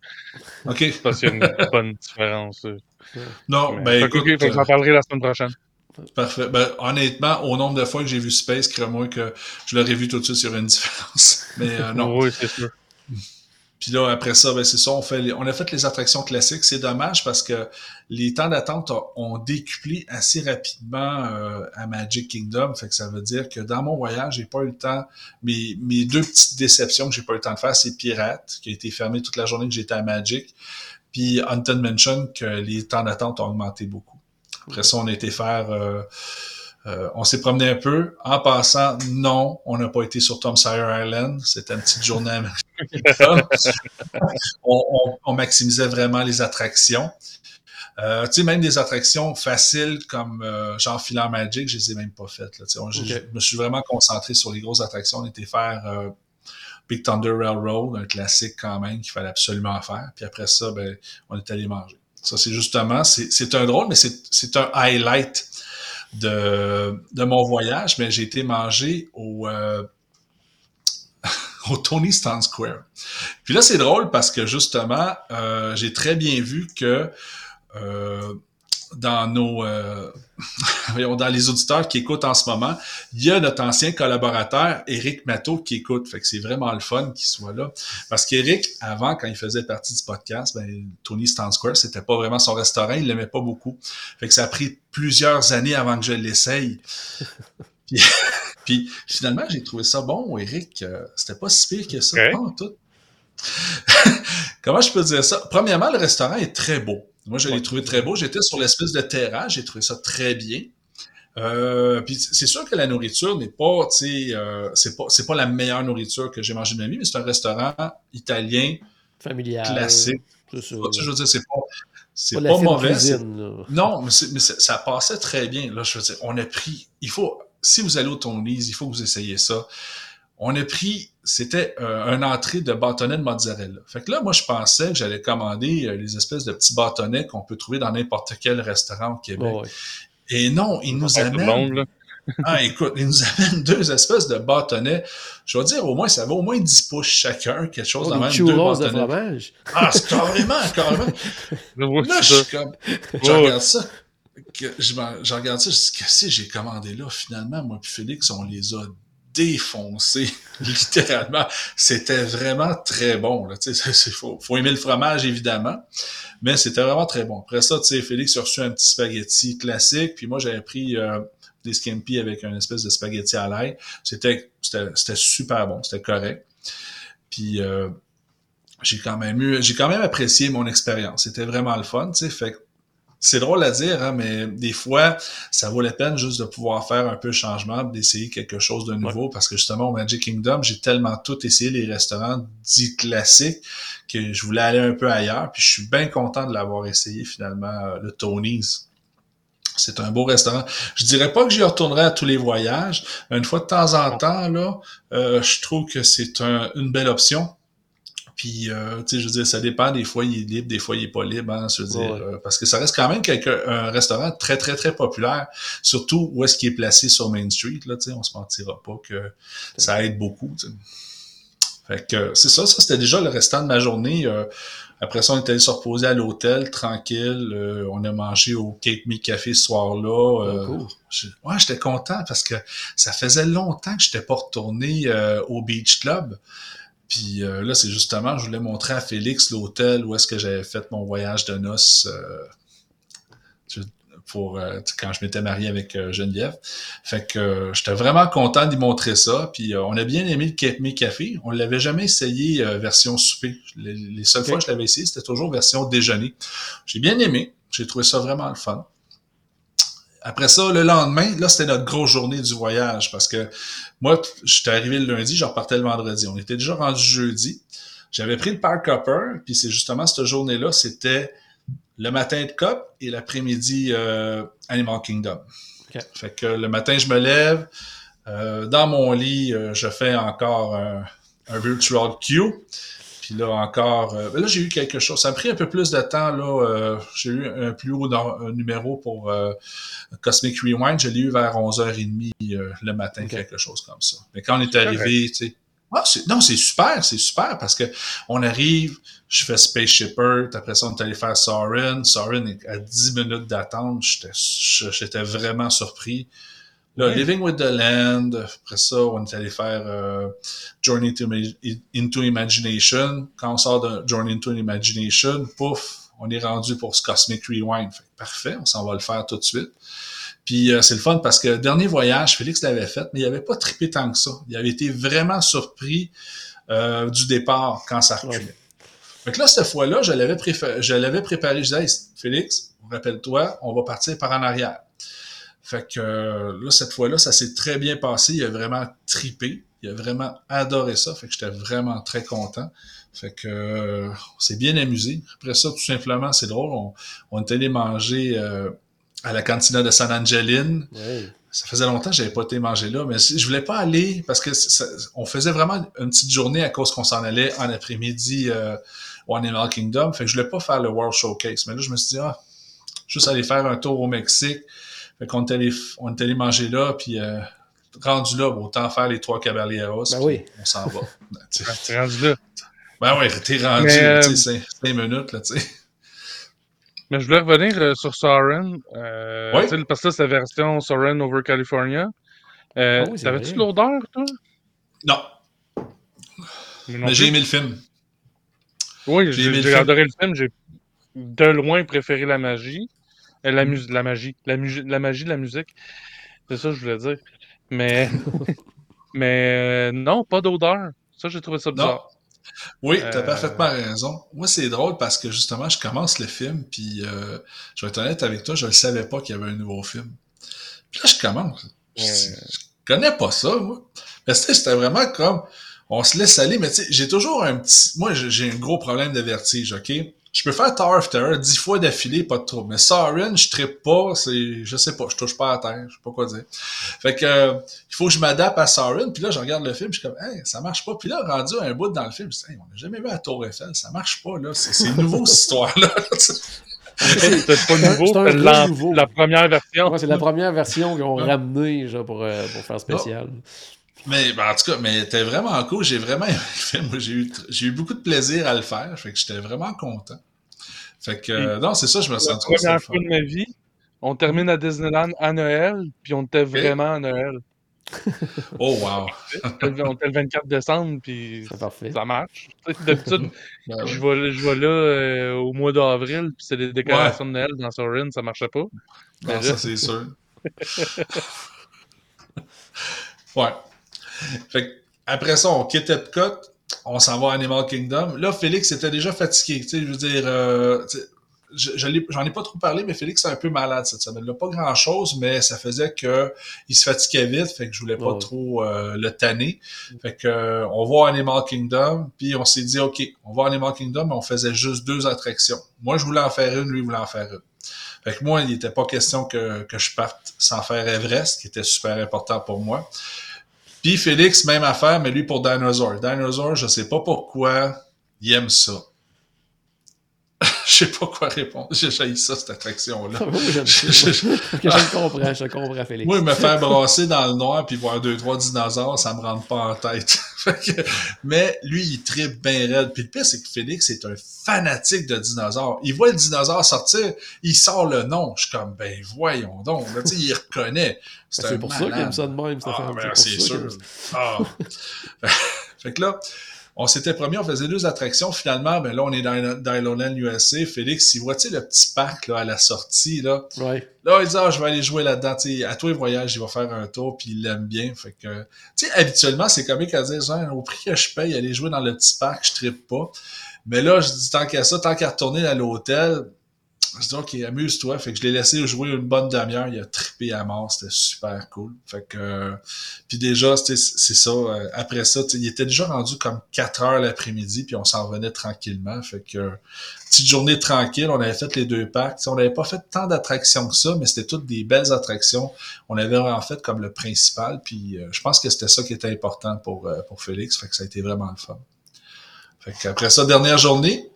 OK. Parce qu'il y a une bonne différence. Non, ben écoute... Okay, j'en parlerai la semaine prochaine. Parfait. Ben, honnêtement, au nombre de fois que j'ai vu Space, crée-moi que je l'aurais vu tout de suite sur une différence. Mais euh, non. oui, c'est sûr. Puis là, après ça, ben c'est ça, on, fait on a fait les attractions classiques. C'est dommage parce que les temps d'attente ont décuplé assez rapidement euh, à Magic Kingdom. Fait que ça veut dire que dans mon voyage, j'ai pas eu le temps. Mes, mes deux petites déceptions que j'ai pas eu le temps de faire, c'est Pirate, qui a été fermé toute la journée que j'étais à Magic. Puis Haunted Mansion, que les temps d'attente ont augmenté beaucoup. Après ça, on a été faire... Euh, euh, on s'est promené un peu. En passant, non, on n'a pas été sur Tom Sawyer Island. C'était une petite journée on, on, maximisait vraiment les attractions. Euh, tu sais, même des attractions faciles comme euh, genre Filant Magic, je les ai même pas faites. Là, Je me suis vraiment concentré sur les grosses attractions. On était faire euh, Big Thunder Railroad, un classique quand même qu'il fallait absolument faire. Puis après ça, ben, on est allé manger. Ça, c'est justement, c'est un drôle, mais c'est un highlight de, de mon voyage. Mais j'ai été manger au, euh, au Tony Stan Square. Puis là, c'est drôle parce que justement, euh, j'ai très bien vu que euh, dans nos euh, dans les auditeurs qui écoutent en ce moment, il y a notre ancien collaborateur Eric Matteau qui écoute. Fait que c'est vraiment le fun qu'il soit là. Parce qu'Eric, avant, quand il faisait partie du podcast, ben, Tony Stan Square, c'était pas vraiment son restaurant, il l'aimait pas beaucoup. Fait que ça a pris plusieurs années avant que je l'essaye. Puis, finalement, j'ai trouvé ça bon, Eric. Euh, c'était pas si pire que ça. tout. Comment je peux dire ça? Premièrement, le restaurant est très beau. Moi, je l'ai trouvé très beau. J'étais sur l'espèce de terrasse, j'ai trouvé ça très bien. Euh, puis c'est sûr que la nourriture n'est pas, tu sais, euh, c'est pas, c'est pas la meilleure nourriture que j'ai mangée de ma vie, mais c'est un restaurant italien, familial, classique. Ça, je veux dire, c'est pas, c'est pas, mauvais. non, mais, mais ça passait très bien. Là, je veux dire, on a pris, il faut, si vous allez au Tony's, il faut que vous essayiez ça. On a pris c'était euh, un entrée de bâtonnet de mozzarella. Fait que là, moi, je pensais que j'allais commander euh, les espèces de petits bâtonnets qu'on peut trouver dans n'importe quel restaurant au Québec. Et non, ils nous amènent... ah, écoute, ils nous amènent deux espèces de bâtonnets. Je vais dire, au moins, ça va au moins 10 pouces chacun, quelque chose oh, dans même deux bâtonnets. de fromage. Ah, c'est carrément, carrément. là, je suis comme... Je regarde ça. je, je, regarde ça, je dis, qu'est-ce que j'ai commandé là? Finalement, moi puis Félix, on les a défoncé, littéralement. C'était vraiment très bon. Il faut, faut aimer le fromage, évidemment, mais c'était vraiment très bon. Après ça, Félix a reçu un petit spaghetti classique, puis moi, j'avais pris euh, des scampi avec un espèce de spaghetti à l'ail. C'était super bon, c'était correct. Puis... Euh, j'ai quand même eu, j'ai quand même apprécié mon expérience. C'était vraiment le fun, tu sais. Fait c'est drôle à dire, hein, mais des fois, ça vaut la peine juste de pouvoir faire un peu de changement, d'essayer quelque chose de nouveau, parce que justement, au Magic Kingdom, j'ai tellement tout essayé les restaurants dits classiques que je voulais aller un peu ailleurs, puis je suis bien content de l'avoir essayé finalement, euh, le Tony's. C'est un beau restaurant. Je dirais pas que j'y retournerai à tous les voyages, mais une fois de temps en temps, là, euh, je trouve que c'est une belle option puis, euh, tu sais, je veux dire, ça dépend. Des fois, il est libre, des fois, il est pas libre. Hein, je veux dire, euh, parce que ça reste quand même un restaurant très, très, très populaire. Surtout où est-ce qu'il est placé sur Main Street. Là, tu sais, on se mentira pas que ça aide beaucoup. Fait que c'est ça. Ça, c'était déjà le restant de ma journée. Euh, après ça, on était allé se reposer à l'hôtel, tranquille. on a mangé au Cake Me Café ce soir-là. Oh, ouais, j'étais content parce que ça faisait longtemps que je n'étais pas retourné au Beach Club. Puis euh, là, c'est justement, je voulais montrer à Félix l'hôtel où est-ce que j'avais fait mon voyage de noces euh, pour euh, quand je m'étais marié avec Geneviève. Fait que j'étais vraiment content d'y montrer ça. Puis on a bien aimé le Cape Café. On l'avait jamais essayé version souper. Les, seules fois que je l'avais essayé, c'était toujours version déjeuner. J'ai bien aimé. J'ai trouvé ça vraiment le fun. Après ça, le lendemain, là, c'était notre grosse journée du voyage parce que moi, j'étais arrivé le lundi, je repartais le vendredi. On était déjà rendu jeudi. J'avais pris le Park Hopper, puis c'est justement cette journée-là, c'était le matin de COP et l'après-midi euh, Animal Kingdom. Fait que le matin, je me lève, euh, dans mon lit, euh, je fais encore un, un virtual queue. Puis là encore, euh, ben là j'ai eu quelque chose. Ça a pris un peu plus de temps. Là, euh, j'ai eu un plus haut numéro pour euh, Cosmic Rewind. Je l'ai eu vers 11h30 le matin, quelque chose comme ça. Mais quand on est arrivé, tu sais. Ah, non, c'est super, c'est super parce que on arrive, je fais Spaceship Earth, après ça on est allé faire Soren. Soren est à 10 minutes d'attente, j'étais vraiment surpris. Là, Living with the Land, après ça, on est allé faire euh, Journey into Imagination. Quand on sort de Journey into Imagination, pouf, on est rendu pour ce Cosmic Rewind. Fait, parfait, on s'en va le faire tout de suite. Puis euh, c'est le fun parce que le dernier voyage, Félix l'avait fait, mais il avait pas trippé tant que ça. Il avait été vraiment surpris euh, du départ quand ça reculait. Fait que là, cette fois-là, je l'avais, je l'avais préparé. Je disais, Félix, rappelle-toi, on va partir par en arrière. Fait que euh, là, cette fois-là, ça s'est très bien passé. Il a vraiment tripé. Il a vraiment adoré ça. Fait que j'étais vraiment très content. Fait que euh, on s'est bien amusé. Après ça, tout simplement, c'est drôle. On, on est allé manger euh, à la cantina de San Angelin. Ça faisait longtemps que j'avais pas été manger là, mais je voulais pas aller parce que on faisait vraiment une petite journée à cause qu'on s'en allait en après-midi au Animal Kingdom. Fait que je voulais pas faire le World Showcase. Mais là, je me suis dit, ah, juste aller faire un tour au Mexique. Fait qu'on est allé, on est allé manger là, puis euh, rendu là, autant faire les trois Caballeros. Ben puis oui. On s'en va. Ben, sais. T'es rendu là. Ben ouais, t'es rendu, Mais, euh, tu sais, cinq, cinq minutes, là, tu sais. Mais je voulais revenir euh, sur Soren. Euh, Oui. Parce que là, c'est la version Soren over California. Euh, Ah oui, c'est T'avais-tu l'odeur, toi? Non, mais j'ai aimé le film. Oui, j'ai adoré le film. J'ai de loin préféré la magie. Euh, Mm. la, mus la magie. La, mu- la magie de la musique. C'est ça que je voulais dire. Mais, mais euh, non, pas d'odeur. Ça, j'ai trouvé ça Non. bizarre. Oui, t'as Euh, parfaitement raison. Moi, c'est drôle parce que justement, je commence le film, puis euh, je vais être honnête avec toi, je ne savais pas qu'il y avait un nouveau film. Puis là, je commence. Je, je connais pas ça, moi. Mais tu sais, c'était vraiment comme, on se laisse aller, mais tu sais, j'ai toujours un petit... Moi, j'ai j'ai un gros problème de vertige, OK? Je peux faire Tower of Terror dix fois d'affilée, pas de trouble. Mais Soren, je trippe pas, c'est... Je sais pas, je touche pas à terre, je sais pas quoi dire. Fait que euh, il faut que je m'adapte à Soren, puis là, je regarde le film, je suis comme, hey, ça marche pas. Puis là, rendu à un bout dans le film, je dis, hey, on n'a jamais vu la Tour Eiffel, ça marche pas, là. C'est c'est nouveau, cette histoire-là. C'était pas nouveau, C'est la première version. Ouais, c'est la première version qu'ils ont ramenée genre, pour, euh, pour faire spécial. Mais ben, en tout cas, mais c'était vraiment cool. J'ai vraiment. Moi, J'ai eu, j'ai eu beaucoup de plaisir à le faire. Fait que j'étais vraiment content. Fait que, euh, non, c'est ça, je me sens trop première fois de ma vie, on termine à Disneyland à Noël, puis on était vraiment à Noël. Oh, wow. on était le 24 décembre, puis ça marche. D'habitude, Ben, je vais, je vais là euh, au mois d'avril, puis c'est des décorations de Noël dans Sorin, ça marchait pas. Non, ça, c'est sûr. ouais. Fait que, après ça, on quitte Epcot, on s'en va à Animal Kingdom. Là, Félix était déjà fatigué. Tu sais, je veux dire, euh, je- je j'en ai pas trop parlé, mais Félix est un peu malade cette semaine. Là, pas grand chose, mais ça faisait que il se fatiguait vite, fait que je voulais pas trop euh, le tanner. Fait que euh, on va à Animal Kingdom, puis on s'est dit ok, on va à Animal Kingdom, mais on faisait juste deux attractions. Moi, je voulais en faire une, lui voulait en faire une. Fait que moi, il n'était pas question que, que je parte sans faire Everest, qui était super important pour moi. Puis Félix, même affaire, mais lui pour Dinosaur. Dinosaur, je sais pas pourquoi il aime ça. je sais pas quoi répondre. J'ai jailli ça, cette attraction-là. Ça. Je- je- comprends, je le comprends, Félix. Moi, me faire brasser dans le noir puis voir deux, trois dinosaures, ça me rentre pas en tête. Que- mais lui, il tripe bien raide. Puis le pire, c'est que Félix est un fanatique de dinosaures. Il voit le dinosaure sortir, il sort le nom. Je suis comme, ben voyons donc. Là, tu sais, il reconnaît. C'est pour ça qu'il aime ça de même, Ah, ben, c'est sûr. Ah. fait que là, on s'était promis, on faisait deux attractions. Finalement, ben là, on est dans Dinoland USA. Félix, il voit, tu sais, le petit parc là, à la sortie, là? Ouais. Là, il dit, ah, je vais aller jouer là-dedans. Tu sais, à toi, le voyage, il va faire un tour, puis il l'aime bien. Fait que, tu sais, habituellement, c'est comique à dire, genre, au prix que je paye, aller jouer dans le petit parc, je trippe pas. Mais là, je dis, tant qu'à ça, tant qu'à retourner à l'hôtel, je dis, OK, amuse-toi. Fait que je l'ai laissé jouer une bonne demi-heure. Il a trippé à mort. C'était super cool. Fait que, euh, puis déjà, c'est ça. euh, après ça, il était déjà rendu comme 4 heures l'après-midi, puis on s'en revenait tranquillement. Fait que, euh, petite journée tranquille. On avait fait les deux parcs. On n'avait pas fait tant d'attractions que ça, mais c'était toutes des belles attractions. On avait en fait comme le principal. Puis je pense que c'était ça qui était important pour, pour Félix. Fait que ça a été vraiment le fun. Fait qu'après ça, dernière journée.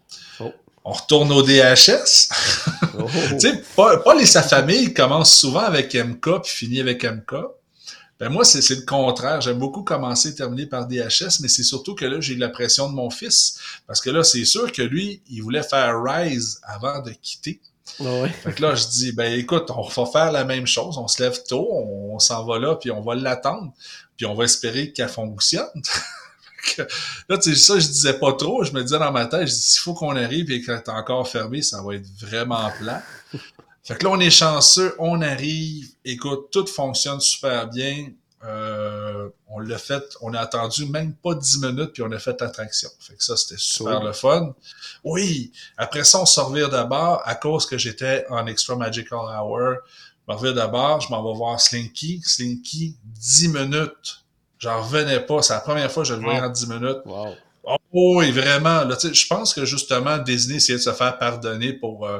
On retourne au DHS. Oh. tu sais, Paul, et sa famille commencent souvent avec MK puis finit avec MK. Ben moi, c'est le contraire. J'aime beaucoup commencer et terminer par DHS, mais c'est surtout que là, j'ai eu la pression de mon fils. Parce que là, c'est sûr que lui, il voulait faire Rise avant de quitter. Ah ouais. Fait que là, je dis, ben écoute, on va faire la même chose. On se lève tôt, on, on s'en va là, puis on va l'attendre, puis on va espérer qu'elle fonctionne. Que là, tu sais, ça, je disais pas trop. Je me disais dans ma tête, je dis, s'il faut qu'on arrive et qu'elle est encore fermée, ça va être vraiment plat. Fait que là, on est chanceux, on arrive. Écoute, tout fonctionne super bien. Euh, on l'a fait, on a attendu même pas 10 minutes, puis on a fait l'attraction. Fait que ça, c'était super le fun. Oui, après ça, on se revire d'abord à cause que j'étais en Extra Magical Hour. Je me revire d'abord, je m'en vais voir Slinky. Slinky, 10 minutes. J'en revenais pas. C'est la première fois que je le voyais en 10 minutes. Wow. Oh oui, vraiment. Là, je pense que justement, Disney essayait de se faire pardonner pour euh,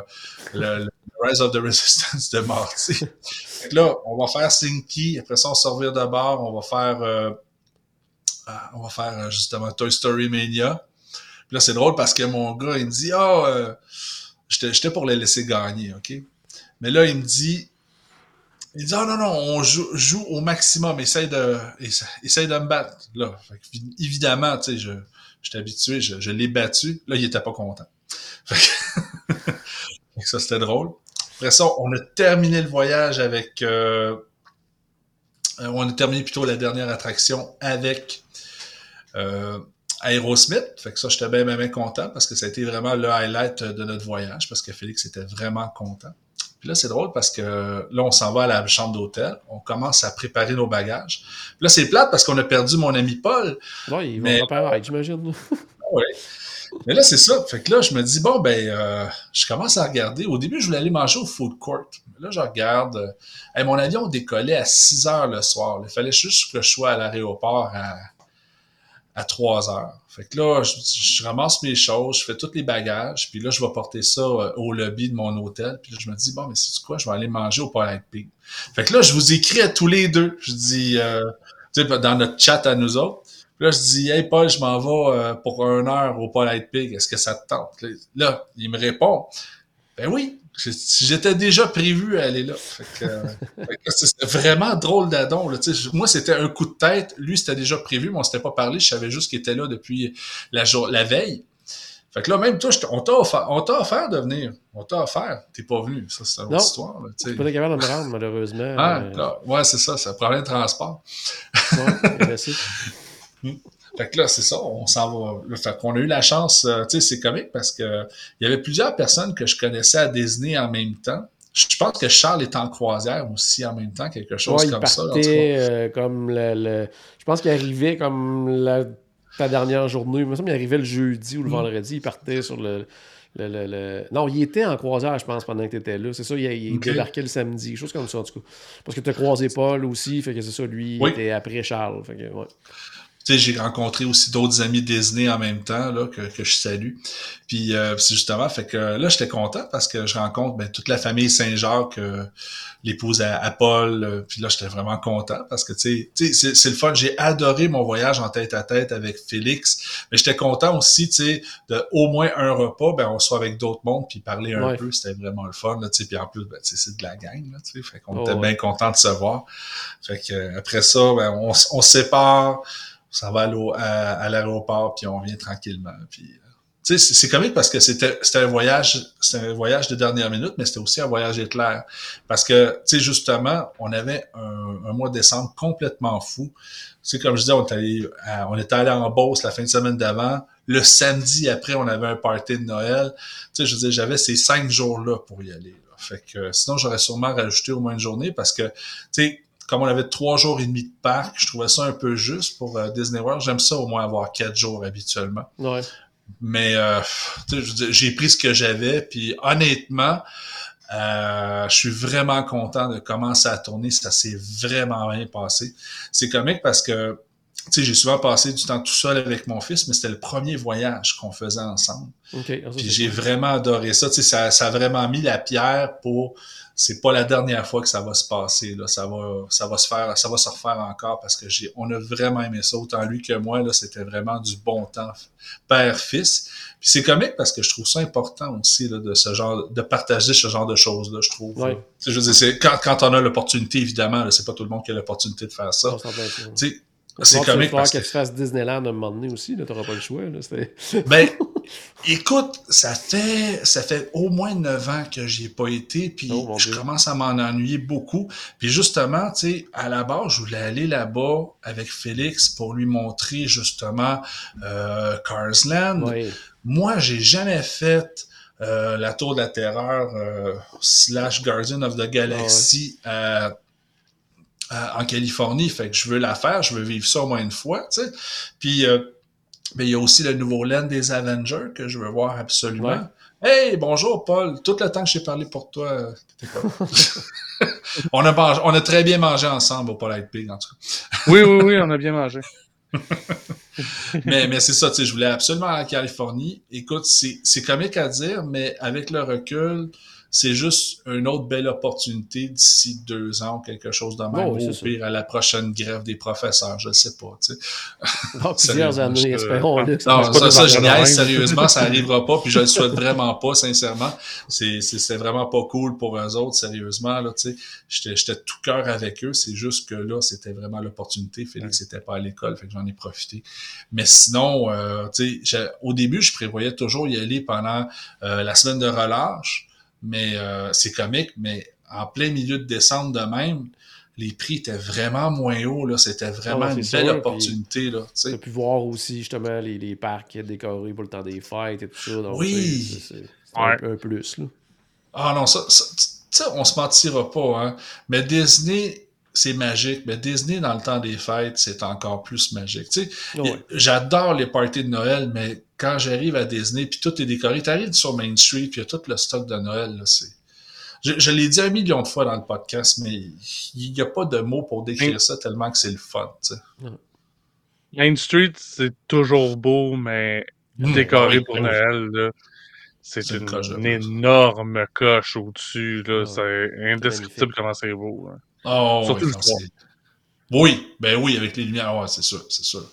le, le Rise of the Resistance de Marty. Là, on va faire Slinky. Après ça, on se revire d'abord. On va faire, euh, ah, on va faire euh, justement Toy Story Mania. là, c'est drôle parce que mon gars, il me dit, ah, euh, j'étais pour les laisser gagner, OK? Mais là, il me dit, il dit, ah non, non, on joue, au maximum, essaye de, essaye de me battre. Là, évidemment, tu sais, je, suis habitué, je, l'ai battu. Là, il était pas content. ça, c'était drôle. Après ça, on a terminé le voyage avec... Euh, on a terminé plutôt la dernière attraction avec euh, Aerosmith. Fait que ça, j'étais bien, bien, bien content parce que ça a été vraiment le highlight de notre voyage parce que Félix était vraiment content. Puis là, c'est drôle parce que là, on s'en va à la chambre d'hôtel. On commence à préparer nos bagages. Puis là, c'est plate parce qu'on a perdu mon ami Paul. Oui, il va mais... préparer, j'imagine. oui. Mais là, c'est ça. Fait que là, je me dis, bon, ben, euh, je commence à regarder. Au début, je voulais aller manger au food court. Mais là, je regarde. Euh, mon avion décollait à 6 heures le soir. Il fallait juste que je sois à l'aéroport à, à 3 heures. Fait que là, je, ramasse mes choses, je fais tous les bagages, puis là, je vais porter ça euh, au lobby de mon hôtel. Puis là, je me dis, bon, mais c'est quoi, je vais aller manger au Polite Pig. Fait que là, je vous écris à tous les deux. Je dis, euh, tu sais, dans notre chat à nous autres. là, je dis, hey Paul, je m'en vais euh, pour une heure au Polite Pig. Est-ce que ça te tente? Là, il me répond, ben oui, J'étais déjà prévu à aller là. C'était vraiment drôle d'adon. Moi, c'était un coup de tête. Lui, c'était déjà prévu, mais on s'était pas parlé. Je savais juste qu'il était là depuis la, jour, la veille. Fait que là, même toi, on t'a offert, offert de venir. On t'a offert. T'es pas venu. Ça, c'est une autre histoire. Tu pas capable de me rendre, malheureusement. Ah, euh... ouais, c'est ça. C'est un problème de transport. ouais, merci. Fait que là, c'est ça, on s'en va. Fait qu'on a eu la chance, euh, tu sais, c'est comique parce que il y avait plusieurs personnes que je connaissais à Disney en même temps. Je pense que Charles est en croisière aussi en même temps, quelque chose comme ça. Euh, comme le, Je pense qu'il arrivait comme la, ta dernière journée. Il me semble qu'il arrivait le jeudi ou le mm. vendredi. Il partait sur le, le, Non, il était en croisière, je pense, pendant que tu étais là. C'est ça, il, il débarquait le samedi. Chose comme ça, en tout cas. Parce que tu as croisé Paul aussi, fait que c'est ça, lui, il était après Charles. Fait que, ouais j'ai rencontré aussi d'autres amis Disney en même temps là, que, que je salue. Puis euh, c'est justement, fait que là, j'étais content parce que je rencontre ben, toute la famille Saint-Jacques, euh, l'épouse à, Paul. Euh, puis là, j'étais vraiment content parce que tu sais, c'est le fun. J'ai adoré mon voyage en tête à tête avec Félix. Mais j'étais content aussi, tu sais, de au moins un repas, ben on soit avec d'autres mondes puis parler un peu. C'était vraiment le fun. Là, puis en plus, ben, c'est de la gang. Là, fait qu'on oh, était bien content de se voir. Fait que après ça, ben, on, on se sépare ça va à, l'aéroport, puis on vient tranquillement. Puis, euh, c'est comique parce que c'était un voyage, c'était un voyage de dernière minute, mais c'était aussi un voyage éclair. Parce que, tu sais, justement, on avait un, mois de décembre complètement fou. C'est comme je disais, on est allé, on était allé en Beauce la fin de semaine d'avant. Le samedi après, on avait un party de Noël. Tu sais, je veux j'avais ces cinq jours-là pour y aller. Fait que sinon, j'aurais sûrement rajouté au moins une journée parce que, tu sais, comme on avait trois jours et demi de parc, je trouvais ça un peu juste pour euh, Disney World. J'aime ça au moins avoir quatre jours habituellement. Ouais. Mais euh, j'ai pris ce que j'avais, puis honnêtement, euh, je suis vraiment content de commencer à tourner. Ça s'est vraiment bien passé. C'est comique parce que j'ai souvent passé du temps tout seul avec mon fils, mais c'était le premier voyage qu'on faisait ensemble. Okay. Ah, puis j'ai vraiment adoré ça. ça. Ça a vraiment mis la pierre pour c'est pas la dernière fois que ça va se passer. Là. Ça va, ça va se faire, ça va se refaire encore parce que j'ai, on a vraiment aimé ça. Autant lui que moi, là, c'était vraiment du bon temps, père-fils. Puis c'est comique parce que je trouve ça important aussi là, de ce genre, de partager ce genre de choses là. Je trouve. Ouais. Je veux dire, c'est quand, quand on a l'opportunité, évidemment, c'est pas tout le monde qui a l'opportunité de faire ça. Tu c'est comique. Parce que... que tu fasses Disneyland un moment donné aussi, tu n'auras pas le choix. Là, ben, écoute, ça fait, ça fait au moins neuf ans que j'y ai pas été, puis oh, je commence à m'en ennuyer beaucoup. Puis justement, tu sais, à la base, je voulais aller là-bas avec Félix pour lui montrer justement euh, Cars Land. Oui. Moi, j'ai jamais fait euh, la Tour de la Terreur euh, slash Guardian of the Galaxy ah, en Californie. Fait que je veux la faire, je veux vivre ça au moins une fois, tu sais. Puis, euh, ben, il y a aussi le nouveau land des Avengers que je veux voir absolument. Hey, bonjour Paul. Tout le temps que j'ai parlé pour toi, on, a on a très bien mangé ensemble au Polite Pig, en tout cas. oui, oui, oui, on a bien mangé. mais mais c'est ça, tu sais, je voulais absolument aller en Californie. Écoute, c'est comique à dire, mais avec le recul, c'est juste une autre belle opportunité d'ici deux ans ou quelque chose de même. Bon, oui, au pire, à la prochaine grève des professeurs, je ne sais pas. Tu sais. Dans plusieurs années, espérons-le. Non, ça, pas ça, je niaise sérieusement, ça arrivera pas, puis je le souhaite vraiment pas, sincèrement. C'est, vraiment pas cool pour eux autres, sérieusement, là, tu sais. J'étais, j'étais tout cœur avec eux, c'est juste que là, c'était vraiment l'opportunité. Félix n'était pas à l'école, fait que j'en ai profité. Mais sinon, euh, tu sais, au début, je prévoyais toujours y aller pendant euh, la semaine de relâche, mais euh, c'est comique, mais en plein milieu de décembre de même, les prix étaient vraiment moins hauts, là. C'était vraiment Ah ouais, une belle sûr, opportunité, là, tu as pu voir aussi justement les, les parcs décorés pour le temps des fêtes et tout ça. Donc, Oui. C'est Ouais. un, plus. Là. Ah non, ça, ça tu sais, on se mentira pas, hein. Mais Disney, c'est magique. Mais Disney, dans le temps des fêtes, c'est encore plus magique. Tu sais, Ouais. j'adore les parties de Noël, mais quand j'arrive à Disney, puis tout est décoré, t'arrives sur Main Street, puis il y a tout le stock de Noël, là, c'est... Je, je l'ai dit un million de fois dans le podcast, mais il n'y a pas de mots pour décrire ça tellement que c'est le fun, tu sais. Main Street, c'est toujours beau, mais décoré oui, pour oui. Noël, là, c'est une coche énorme coche au-dessus. Là, Ouais. c'est indescriptible comment c'est beau. hein. Oh, Surtout oui, le soir. Oui, ben oui, avec les lumières, ouais, c'est sûr, c'est sûr.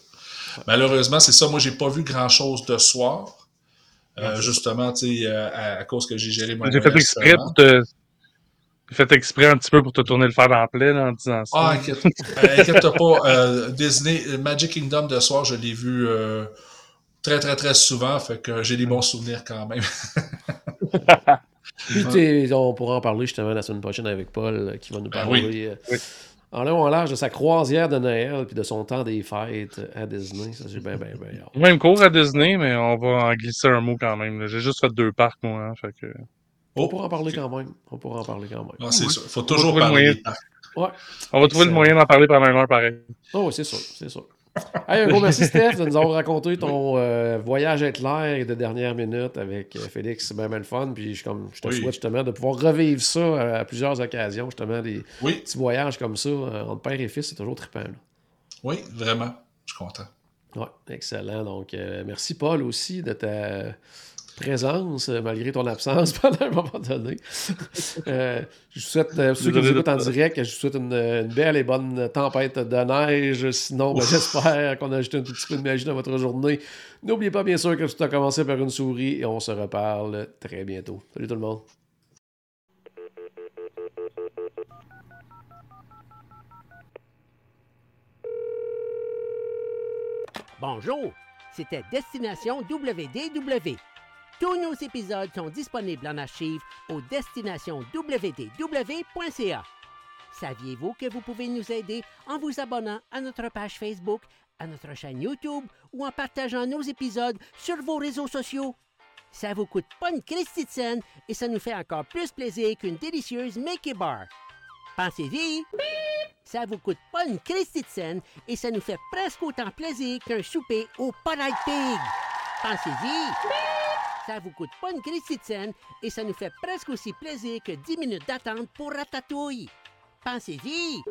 Malheureusement, c'est ça. Moi, j'ai pas vu grand-chose de soir. Euh, justement, tu sais, euh, à, à cause que j'ai géré mon J'ai fait exprès seulement. pour te. J'ai fait exprès un petit peu pour te tourner le fer dans la plaie là, en disant ça. Ah, inquiète, euh, inquiète pas. euh, Disney, Magic Kingdom de soir, je l'ai vu euh, très, très, très souvent. Fait que j'ai des bons souvenirs quand même. Puis on pourra en parler justement la semaine prochaine avec Paul qui va nous Ben parler euh, Oui. En long en large de sa croisière de Noël puis de son temps des fêtes à Disney. Ça, j'ai bien, bien, bien. Même cours à Disney, mais on va en glisser un mot quand même. J'ai juste fait deux parcs, moi. Hein, fait que... On pourra en parler quand même. On pourra en parler quand même. Non, c'est sûr. Faut toujours trouver le parler. Ouais. On va trouver le moyen d'en parler pendant une heure pareil. Oh, oui, c'est sûr, c'est sûr. Hey, un gros merci, Steph, de nous avoir raconté ton euh, voyage éclair de dernière minute avec euh, Félix. C'est bien, bien le fun. Puis je, comme, je te Oui. souhaite justement de pouvoir revivre ça à plusieurs occasions. Justement, des Oui, petits voyages comme ça euh, entre père et fils, c'est toujours trippant. là. oui, vraiment. Je suis content. Ouais, excellent. Donc, euh, merci, Paul, aussi, de ta présence, euh, malgré ton absence pendant un moment donné. Euh, je vous souhaite, euh, ceux qui nous écoutent en direct, je vous souhaite une, une belle et bonne tempête de neige. Sinon, ben, j'espère qu'on a ajouté un tout petit peu de magie dans votre journée. N'oubliez pas, bien sûr, que tout a commencé par une souris et on se reparle très bientôt. Salut tout le monde. Bonjour, c'était Destination WDW. Tous nos épisodes sont disponibles en archive au destinationswdw.ca. Saviez-vous que vous pouvez nous aider en vous abonnant à notre page Facebook, à notre chaîne YouTube ou en partageant nos épisodes sur vos réseaux sociaux? Ça vous coûte pas une Christie de et ça nous fait encore plus plaisir qu'une délicieuse Mickey Bar. Pensez-y! Ça vous coûte pas une Christie de scène et ça nous fait presque autant plaisir qu'un souper au Polite Pig. Pensez-y! Ça vous coûte pas une Christie de scène et ça nous fait presque aussi plaisir que 10 minutes d'attente pour Ratatouille. Pensez-y!